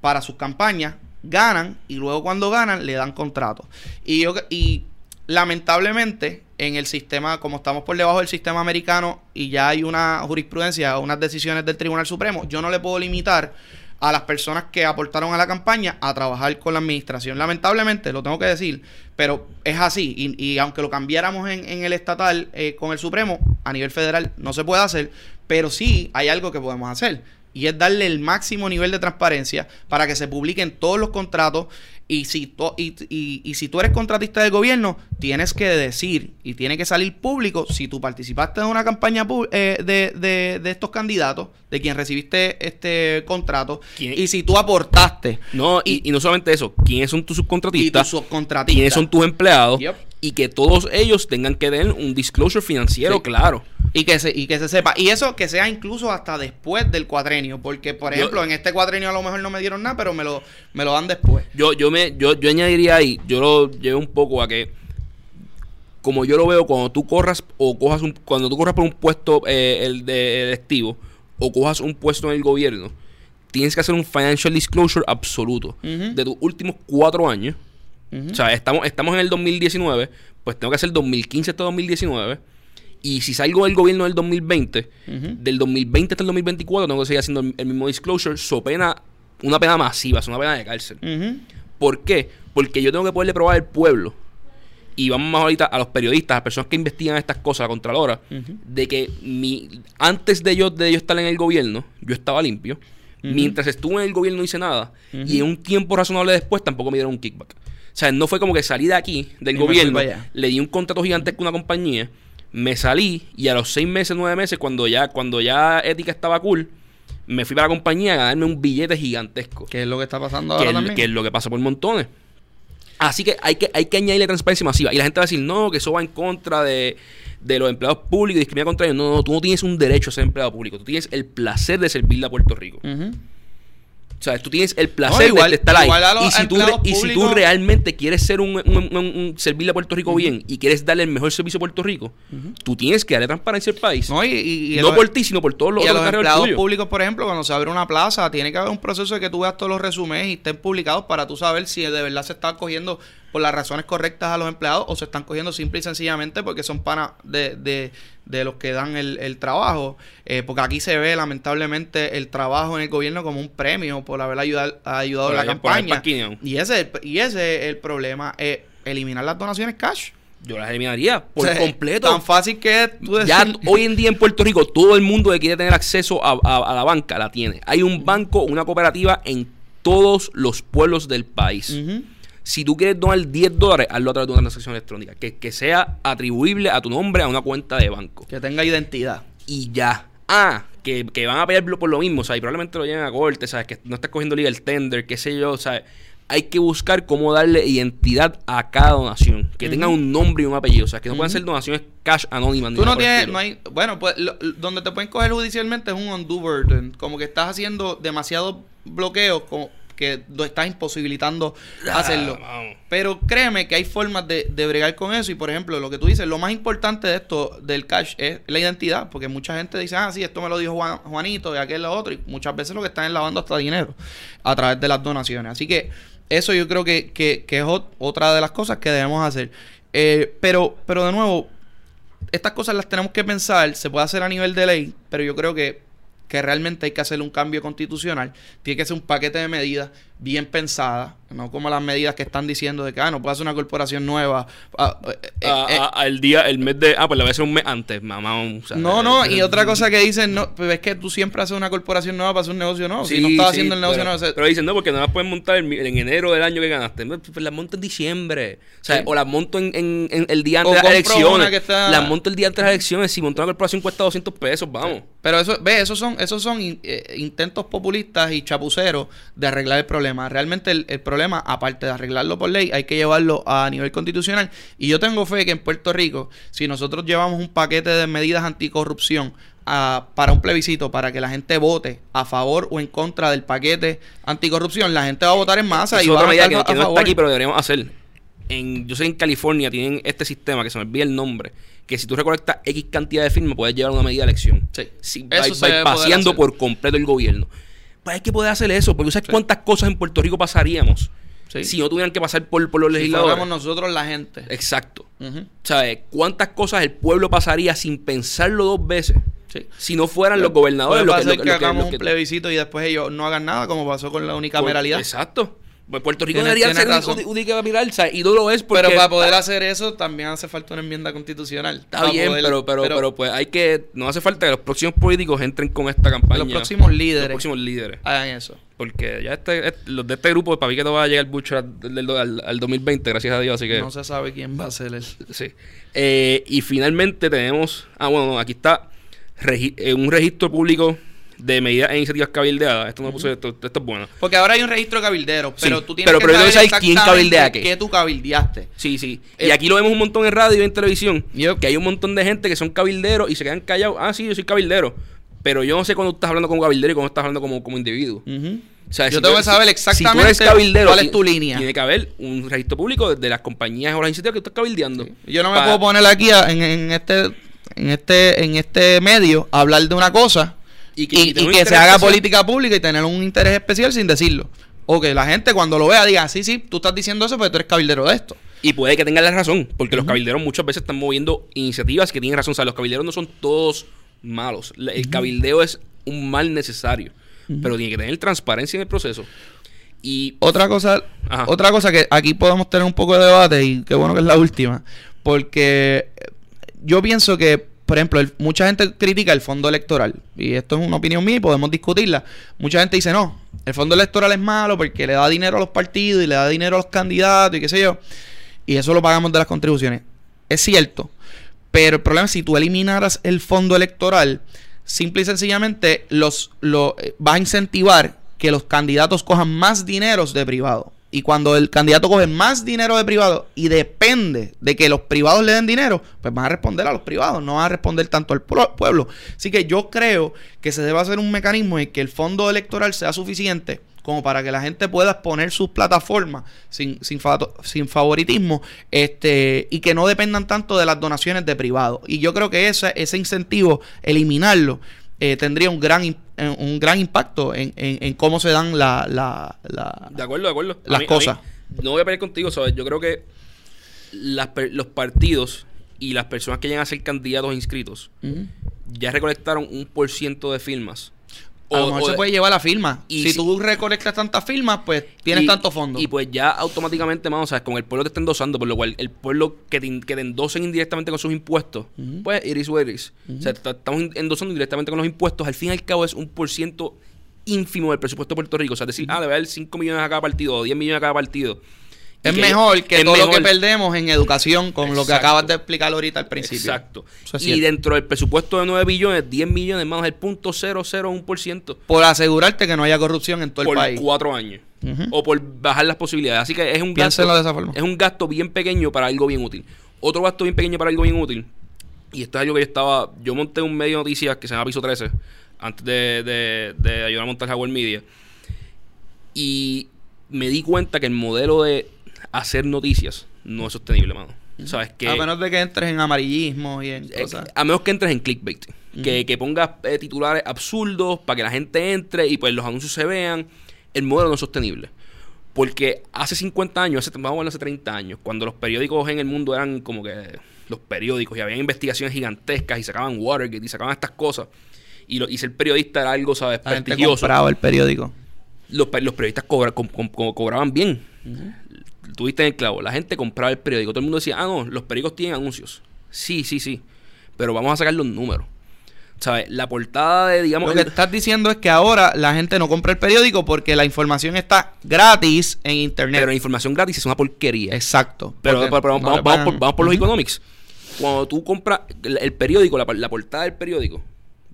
para sus campañas, ganan y luego cuando ganan le dan contratos. Y yo y lamentablemente en el sistema, como estamos por debajo del sistema americano y ya hay una jurisprudencia, unas decisiones del Tribunal Supremo, yo no le puedo limitar a las personas que aportaron a la campaña a trabajar con la administración. Lamentablemente, lo tengo que decir, pero es así. Y, aunque lo cambiáramos en, en el estatal eh, con el Supremo, a nivel federal no se puede hacer, pero sí hay algo que podemos hacer. Y es darle el máximo nivel de transparencia para que se publiquen todos los contratos. Y si, to- y, y- y si tú eres contratista del gobierno, tienes que decir y tiene que salir público si tú participaste en una campaña eh, de, de- de estos candidatos, de quien recibiste este contrato, ¿Quién- y si tú aportaste No, y, y no solamente eso, ¿quiénes son tus y subcontratistas? tus subcontratistas. ¿Quiénes son tus empleados? Yep. Y que todos ellos tengan que tener un disclosure financiero, Sí. claro. Y que, se, y que se sepa. Y eso que sea incluso hasta después del cuatrenio. Porque, por Yo- ejemplo, en este cuatrenio a lo mejor no me dieron nada, pero me lo, me lo dan después. Yo, yo me, yo, yo añadiría ahí, yo lo llevo un poco a que como yo lo veo cuando tú corras o cojas un, cuando tú corras por un puesto eh, el de electivo o cojas un puesto en el gobierno, tienes que hacer un financial disclosure absoluto de tus últimos cuatro años. O sea, estamos, estamos en el 2019, pues tengo que hacer 2015 hasta 2019. Y si salgo del gobierno del 2020, Ujú. del 2020 hasta el 2024, tengo que seguir haciendo el, el mismo disclosure, so pena, una pena masiva, es una pena de cárcel. ¿Por qué? Porque yo tengo que poderle probar al pueblo, y vamos más ahorita a los periodistas, a las personas que investigan estas cosas, a la Contralora, de que mi, antes de yo, de yo estar en el gobierno, yo estaba limpio. Mientras estuve en el gobierno no hice nada. Y en un tiempo razonable después tampoco me dieron un kickback. O sea, no fue como que salí de aquí, del Y gobierno, le di un contrato gigante con una compañía, me salí y a los seis meses, nueve meses, cuando ya, cuando ya ética estaba cool, me fui para la compañía a ganarme un billete gigantesco ¿Qué es lo que está pasando que ahora también? que es lo que pasa por montones. Así que hay que, hay que añadirle transparencia masiva. Y la gente va a decir, no, que eso va en contra de, de los empleados públicos y discrimina contra ellos. No, no, tú no tienes un derecho a ser empleado público. Tú tienes el placer de servirle a Puerto Rico. O sea, tú tienes el placer No, igual- de, estar ahí. Y si, tú, y si tú realmente quieres ser un, un- un- un- servirle a Puerto Rico bien y quieres darle el mejor servicio a Puerto Rico, tú tienes que darle transparencia al país. No, y, y- y no los- por ti, sino por todos los y a los empleados tuyos. públicos, por ejemplo, cuando se abre una plaza, tiene que haber un proceso de que tú veas todos los resúmenes y estén publicados para tú saber si de verdad se está cogiendo por las razones correctas a los empleados o se están cogiendo simple y sencillamente porque son panas de, de, de los que dan el, el trabajo. Eh, porque aquí se ve lamentablemente el trabajo en el gobierno como un premio por haber ayudado, ayudado Por a la campaña. Y ese, y ese es el problema, eh, eliminar las donaciones cash. Yo las eliminaría por O sea, completo. Tan fácil que es tú Ya decir- hoy en día en Puerto Rico, todo el mundo que quiere tener acceso a, a- a la banca la tiene. Hay un banco, una cooperativa en todos los pueblos del país. Ujú. Si tú quieres donar 10 dólares, hazlo a través de una transacción electrónica. Que, que sea atribuible a tu nombre a una cuenta de banco. Que tenga identidad. Y ya. Ah, que, que van a pelear por lo mismo, ¿sabes? Y probablemente lo lleven a corte, ¿sabes? Que no estás cogiendo legal tender, qué sé yo, ¿sabes? Hay que buscar cómo darle identidad a cada donación. Que tenga un nombre y un apellido. O sea, que no puedan Ujú. ser donaciones cash anónimas. ni Tú no el tienes, no hay, bueno, pues lo- donde te pueden coger judicialmente es un undue burden, como que estás haciendo demasiados bloqueos, como que lo estás imposibilitando Ah, hacerlo. vamos. Pero créeme que hay formas de, de bregar con eso y por ejemplo, lo que tú dices, lo más importante de esto del cash es la identidad, porque mucha gente dice, ah, sí, esto me lo dijo Juan- Juanito y aquel lo otro, y muchas veces lo que están es lavando hasta dinero a través de las donaciones. Así que eso yo creo que, que- que es ot- otra de las cosas que debemos hacer. Eh, pero, pero de nuevo, estas cosas las tenemos que pensar, se puede hacer a nivel de ley, pero yo creo que, que realmente hay que hacer un cambio constitucional. Tiene que ser un paquete de medidas bien pensadas, no como las medidas que están diciendo de que ah, no puede hacer una corporación nueva. ah, eh, eh, Ah, eh, ah, al día, el mes de. Ah, pues la voy a hacer un mes antes, mamá. o sea, no, no, eh, y otra cosa que dicen, no, pues es que tú siempre haces una corporación nueva para hacer un negocio nuevo. si no estás sí, haciendo el negocio pero, nuevo, Pero dicen, no, porque no las pueden montar en, en enero del año que ganaste. Pues las monto en diciembre. O sea, Sí. o las monto en, en- en el día O antes de las elecciones. está- Las monto el día antes de las elecciones. Si monto una corporación cuesta 200 pesos, vamos. Pero eso, ve, esos son, esos son in- eh, intentos populistas y chapuceros de arreglar el problema. Realmente el, el problema, aparte de arreglarlo por ley, hay que llevarlo a nivel constitucional. Y yo tengo fe que en Puerto Rico, si nosotros llevamos un paquete de medidas anticorrupción a- para un plebiscito, para que la gente vote a favor o en contra del paquete anticorrupción, la gente va a votar en masa Es y va otra a medida votar que, a que no está aquí, pero deberíamos hacer. En, yo sé que en California tienen este sistema que se me olvida el nombre. Que si tú recolectas X cantidad de firmas, puedes llevar una medida de elección. Sí. Sí, Eso by- paseando por completo el gobierno. Pues hay que poder hacer eso, porque ¿sabes Sí. cuántas cosas en Puerto Rico pasaríamos Sí. si no tuvieran que pasar por, por los Si legisladores? fuéramos nosotros la gente. Exacto. ¿Sabes? ¿Cuántas cosas el pueblo pasaría sin pensarlo dos veces? Sí. Si no fueran los gobernadores Puede pasar lo que, lo hagamos lo un plebiscito y después ellos no hagan nada, como pasó con la unicameralidad. Exacto. Pues Puerto Rico Tienes- debería tienes ser unicameral, ¿sabes? Y no lo es porque... Pero para poder hacer eso también hace falta una enmienda constitucional. Está bien, poder- pero, pero, pero, pues hay que... No hace falta que los próximos políticos entren con esta campaña. los próximos Los líderes próximos líderes. hagan eso. Porque ya este, este- los de este grupo, para mí que no va a llegar mucho al, al- al- al 2020, gracias a Dios, así que... No se sabe quién va a ser el. Sí. Eh, y finalmente tenemos. Ah, bueno, no, aquí está regi- eh, un registro público de medidas e iniciativas cabildeadas. Esto no puse, esto, esto es bueno. Porque ahora hay un registro cabildero, pero Sí, tú tienes pero- que pero saber saber quién cabildea qué. qué tú cabildeaste. Sí, sí. Eh, y aquí lo vemos un montón en radio y en televisión. Yep. Que hay un montón de gente que son cabilderos y se quedan callados. Ah, sí, yo soy cabildero. Pero yo no sé cuando estás hablando como cabildero y cuando estás hablando como, como individuo. O sea, Yo si tengo que saber exactamente si cabildero, cuál es tu línea. Tiene que haber un registro público de las compañías o las iniciativas que tú estás cabildeando. Yo no me puedo poner aquí a- en, en este en este en este medio a hablar de una cosa Y que, se haga política pública y tener un interés especial sin decirlo. O que la gente cuando lo vea diga, sí, sí, tú estás diciendo eso porque tú eres cabildero de esto. Y puede que tengan la razón, porque los cabilderos muchas veces están moviendo iniciativas que tienen razón. O sea, los cabilderos no son todos malos. El cabildeo es un mal necesario, pero tiene que tener transparencia en el proceso. Y otra cosa, otra cosa que aquí podemos tener un poco de debate y qué bueno que es la última, porque yo pienso que por ejemplo, mucha gente critica el fondo electoral, y esto es una opinión mía y podemos discutirla. Mucha gente dice, no, el fondo electoral es malo porque le da dinero a los partidos y le da dinero a los candidatos y qué sé yo, y eso lo pagamos de las contribuciones. Es cierto, pero el problema es si tú eliminaras el fondo electoral, simple y sencillamente los, lo, eh, vas a incentivar que los candidatos cojan más dineros de privado. Y cuando el candidato coge más dinero de privado y depende de que los privados le den dinero, pues van a responder a los privados, no van a responder tanto al pueblo. Así que yo creo que se debe hacer un mecanismo en que el fondo electoral sea suficiente como para que la gente pueda exponer sus plataformas sin, sin, sin favoritismo este, y que no dependan tanto de las donaciones de privados. Y yo creo que ese, ese incentivo, eliminarlo, eh, tendría un gran, un gran impacto en, en, cómo se dan la, la, de acuerdo, de acuerdo. las cosas. no voy a pelear contigo, ¿sabes? Yo creo que los partidos y las personas que llegan a ser candidatos inscritos ya recolectaron un por ciento de firmas a lo mejor se puede llevar la firma. Y si, tú recolectas tantas firmas, pues tienes tanto fondo. Y pues ya automáticamente, vamos, sea, Con el pueblo te está endosando, por lo cual el pueblo que te, que endosen indirectamente con sus impuestos, pues iris o iris. O sea, estamos endosando indirectamente con los impuestos. Al fin y al cabo es un por ciento ínfimo del presupuesto de Puerto Rico. O sea, decir, ah, debe haber 5 millones a cada partido o 10 millones a cada partido. Es mejor que todo lo que perdemos en educación con lo que acabas de explicar ahorita al principio. Exacto. y dentro del presupuesto de 9 billones, 10 millones más el punto 001%. Por asegurarte que no haya corrupción en todo el país. Por cuatro años. O por bajar las posibilidades. Así que es un gasto. de esa forma. Es un gasto bien pequeño para algo bien útil. Otro gasto bien pequeño para algo bien útil. Y esto es algo que yo estaba. Yo monté un medio de noticias que se llama Piso 13. Antes de, de ayudar a montar Howard Media. Y me di cuenta que el modelo de hacer noticias no es sostenible, mano. ¿Sabes? Que, a menos de que entres en amarillismo y en eh, cosas. a menos que entres en clickbait. que, que, pongas eh, titulares absurdos para que la gente entre y pues los anuncios se vean. El modelo no es sostenible. Porque hace 50 años, hace, vamos a hace 30 años, cuando los periódicos en el mundo eran como que los periódicos y había investigaciones gigantescas y sacaban Watergate y sacaban estas cosas. Y, lo, y ser periodista era algo, ¿sabes? La prestigioso. el periódico. Los, los periodistas cobraban bien tuviste en el clavo, la gente compraba el periódico, todo el mundo decía, ah, no, los periódicos tienen anuncios. Sí, sí, sí, pero vamos a sacar los números. ¿Sabes? La portada de, digamos... Lo que estás diciendo es que ahora la gente no compra el periódico porque la información está gratis en Internet. Pero la información gratis es una porquería. Exacto. Pero, vamos, por, los economics. Cuando tú compras el, periódico, la, portada del periódico,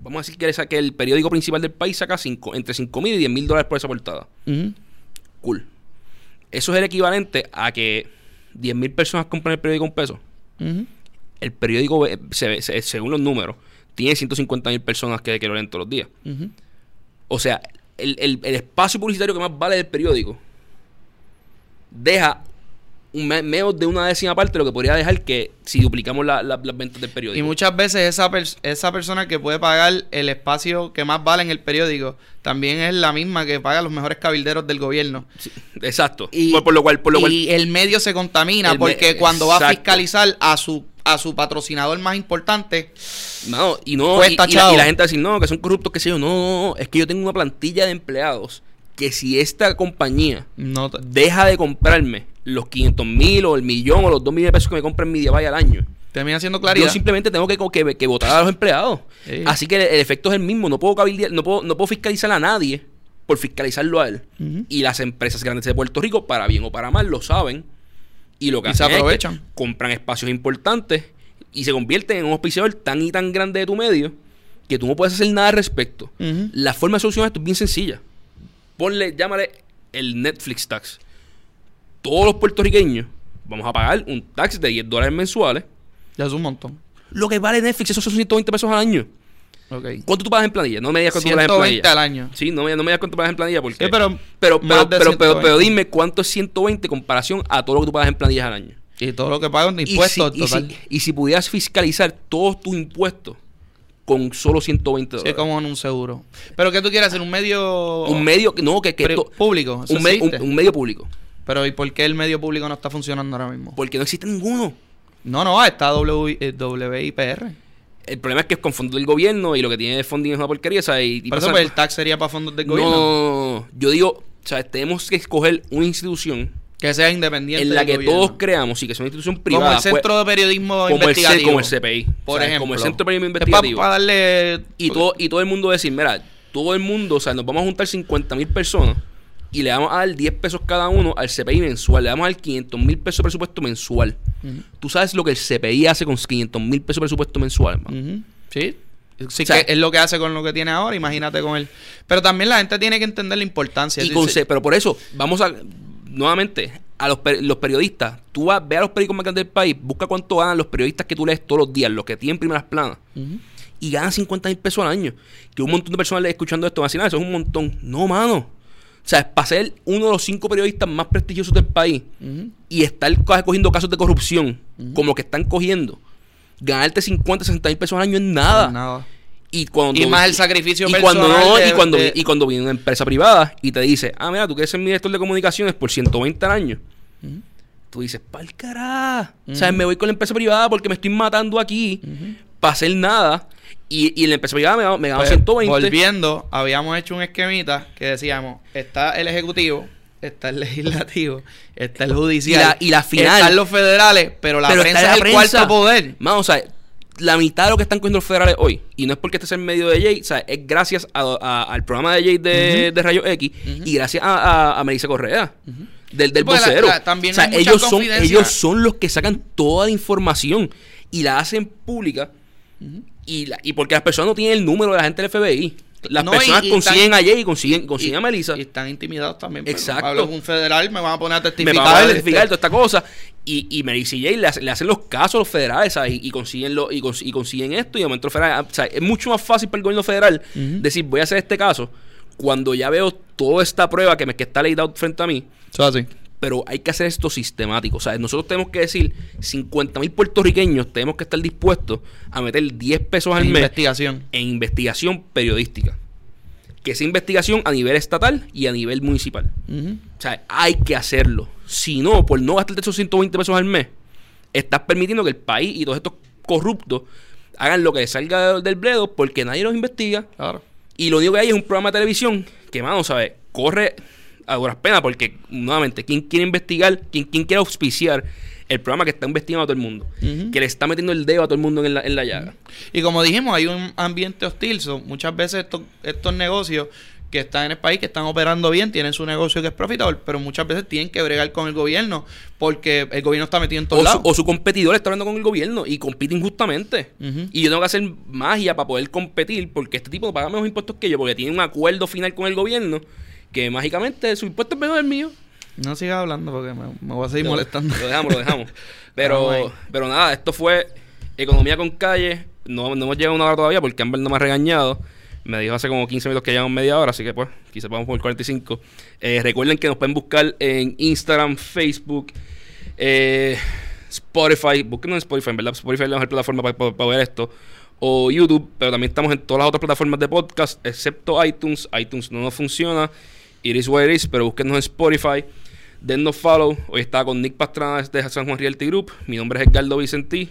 vamos a decir que, que el periódico principal del país saca cinco, entre 5 mil y 10 mil dólares por esa portada. Cool. Eso es el equivalente a que 10.000 personas compran el periódico un peso. El periódico, según los números, tiene 150.000 personas que, lo leen todos los días. O sea, el, el, espacio publicitario que más vale del periódico deja un menos de una décima parte de lo que podría dejar que si duplicamos las ventas del periódico. Y muchas veces esa, esa persona que puede pagar el espacio que más vale en el periódico también es la misma que paga los mejores cabilderos del gobierno. exacto. Y, por, lo cual, por lo y el medio se contamina porque cuando va a fiscalizar a su a su patrocinador más importante. No, y no, y, la, gente va no, que son corruptos, que sé yo. No, no, no, es que yo tengo una plantilla de empleados que si esta compañía no deja de comprarme los 500 mil o el millón o los 2 millones de pesos que me compra en MediaBuy al año, termina siendo claridad. Yo simplemente tengo que, que, votar a los empleados. Así que el, efecto es el mismo. No puedo, no puedo, no puedo fiscalizar a nadie por fiscalizarlo a él. Y las empresas grandes de Puerto Rico, para bien o para mal, lo saben. Y lo que hacen aprovechan. Es que compran espacios importantes y se convierten en un auspiciador tan y tan grande de tu medio que tú no puedes hacer nada al respecto. La forma de solucionar esto es bien sencilla ponle, llámale el Netflix tax. Todos los puertorriqueños vamos a pagar un tax de 10 dólares mensuales. Ya es un montón. Lo que vale Netflix, eso son 120 pesos al año. Okay. ¿Cuánto tú pagas en planilla? No me digas cuánto pagas en planilla. al año. Sí, no me, no me digas cuánto pagas en planilla porque... pero, pero, pero, pero, dime cuánto es 120 en comparación a todo lo que tú pagas en planillas al año. Y todo lo que pagas de impuestos y si, Y si, pudieras fiscalizar todos tus impuestos con solo 120 Sí, dólares. como en un seguro. Pero ¿qué tú quieres hacer? ¿Un medio Un medio, no, que, esto- público? ¿Eso un, me- un- existe? un medio público. Pero ¿y por qué el medio público no está funcionando ahora mismo? Porque no existe ninguno. No, no, está w, eh, WIPR. El problema es que es con fondos del gobierno y lo que tiene de funding es una porquería, ¿sabes? Y, y Por eso pues, el tax sería para fondos del no, gobierno. no, no, no. yo digo, ¿sabes? Tenemos que escoger una institución Que sea independiente en la que gobierno. todos creamos y que sea una institución Como privada. el Centro de Periodismo como el, C- Investigativo. como el CPI. Por ejemplo. Como el Centro de Periodismo Investigativo. para darle... Y todo, y todo el mundo decir, mira, todo el mundo, o sea, nos vamos a juntar 50 mil personas y le vamos a dar 10 pesos cada uno al CPI mensual. Le vamos a dar 500 mil pesos de presupuesto mensual. Tú sabes lo que el CPI hace con 500 mil pesos de presupuesto mensual, man? Ujú. Sí. Sí, O sea, que es lo que hace con lo que tiene ahora, imagínate con él. Pero también la gente tiene que entender la importancia. Y con pero por eso, vamos a, nuevamente, a los, per- los periodistas. Tú vas, ve a los periódicos más grandes del país, busca cuánto ganan los periodistas que tú lees todos los días, los que tienen primeras planas. Y ganan 50 mil pesos al año. Que un montón de personas le- escuchando esto van a decir, "Ah, eso es un montón. No, mano. O sea, para ser uno de los cinco periodistas más prestigiosos del país y estar co- cogiendo casos de corrupción como que están cogiendo, ganarte 50, 60 mil pesos al año es nada. Nada. Y, cuando, Y más el sacrificio y cuando personal no, de- y cuando, de- y cuando viene una empresa privada y te dice, ah, mira, tú quieres ser mi director de comunicaciones por 120 al año. Tú dices, pa'l carajo. O sea, me voy con la empresa privada porque me estoy matando aquí para hacer nada. Y, y la empresa privada me, gano- me gano Pues, 120. Volviendo, habíamos hecho un esquemita que decíamos, está el ejecutivo, está el legislativo, está el judicial, Y la- y la final. están los federales, pero la Pero prensa está es el prensa. cuarto poder. Mano, o sea, la mitad de lo que están cogiendo los federales hoy, y no es porque estés en medio de Jay, o sea, es gracias a- a- al programa de Jay de, de Rayo X y gracias a, a, Melissa Correa. Del, del la- vocero. la- también o sea, hay mucha ellos son, ellos son los que sacan toda la información y la hacen pública. y, la, y porque las personas no tienen el número de la gente del FBI. Las No, personas y- y consiguen están- a Jay y consiguen, consiguen Y- a Melissa. Y están intimidados también. pero Exacto. Hablo con un federal, me van a poner a me testificar. va a este, verificar toda esta cosa. Y, y Melissa y Jay le, hace- le hacen los casos a los federales, ¿sabes? Y, y consiguen lo, y, cons- y consiguen esto. Y de momento los federales, o sea, es mucho más fácil para el gobierno federal decir, voy a hacer este caso. Cuando ya veo toda esta prueba que, me, que está laid out frente a mí. Eso así. Pero hay que hacer esto sistemático. O sea, nosotros tenemos que decir, 50 mil puertorriqueños tenemos que estar dispuestos a meter 10 pesos al mes Investigación. en investigación periodística. Que sea investigación a nivel estatal y a nivel municipal. O sea, hay que hacerlo. Si no, por no gastarte esos 120 pesos al mes, estás permitiendo que el país y todos estos corruptos hagan lo que les salga del bledo porque nadie los investiga. Claro. Y lo único que hay es un programa de televisión que, mano, ¿sabes? Corre a duras penas porque, nuevamente, ¿quién quiere investigar? ¿Quién, quién quiere auspiciar el programa que está investigando a todo el mundo? Ujú. Que le está metiendo el dedo a todo el mundo en la, en la llaga. Y como dijimos, hay un ambiente hostil. so, muchas veces estos, estos negocios que están en el país, que están operando bien, tienen su negocio que es profitable, pero muchas veces tienen que bregar con el gobierno porque el gobierno está metido en todos O su, o su competidor está hablando con el gobierno y compite injustamente. Y yo tengo que hacer magia para poder competir porque este tipo paga menos impuestos que yo porque tiene un acuerdo final con el gobierno que mágicamente su impuesto es menos del mío. No sigas hablando porque me, me voy a seguir molestando. Lo dejamos, lo dejamos. Pero, pero nada, esto fue Economía con Calle. No, no hemos llegado a una hora todavía porque Amber no me ha regañado. Me dijo hace como 15 minutos que llevamos media hora, así que pues quizás vamos por el 45. Eh, recuerden que nos pueden buscar en Instagram, Facebook, eh, Spotify. Búsquenos en Spotify, en ¿verdad? Spotify es la mejor plataforma para, para- para ver esto. O YouTube, pero también estamos en todas las otras plataformas de podcast, excepto iTunes. iTunes no nos funciona. It is what it is, pero búsquenos en Spotify. Dennos follow. Hoy estaba con Nick Pastrana desde San Juan Realty Group. Mi nombre es Edgardo Vicentí.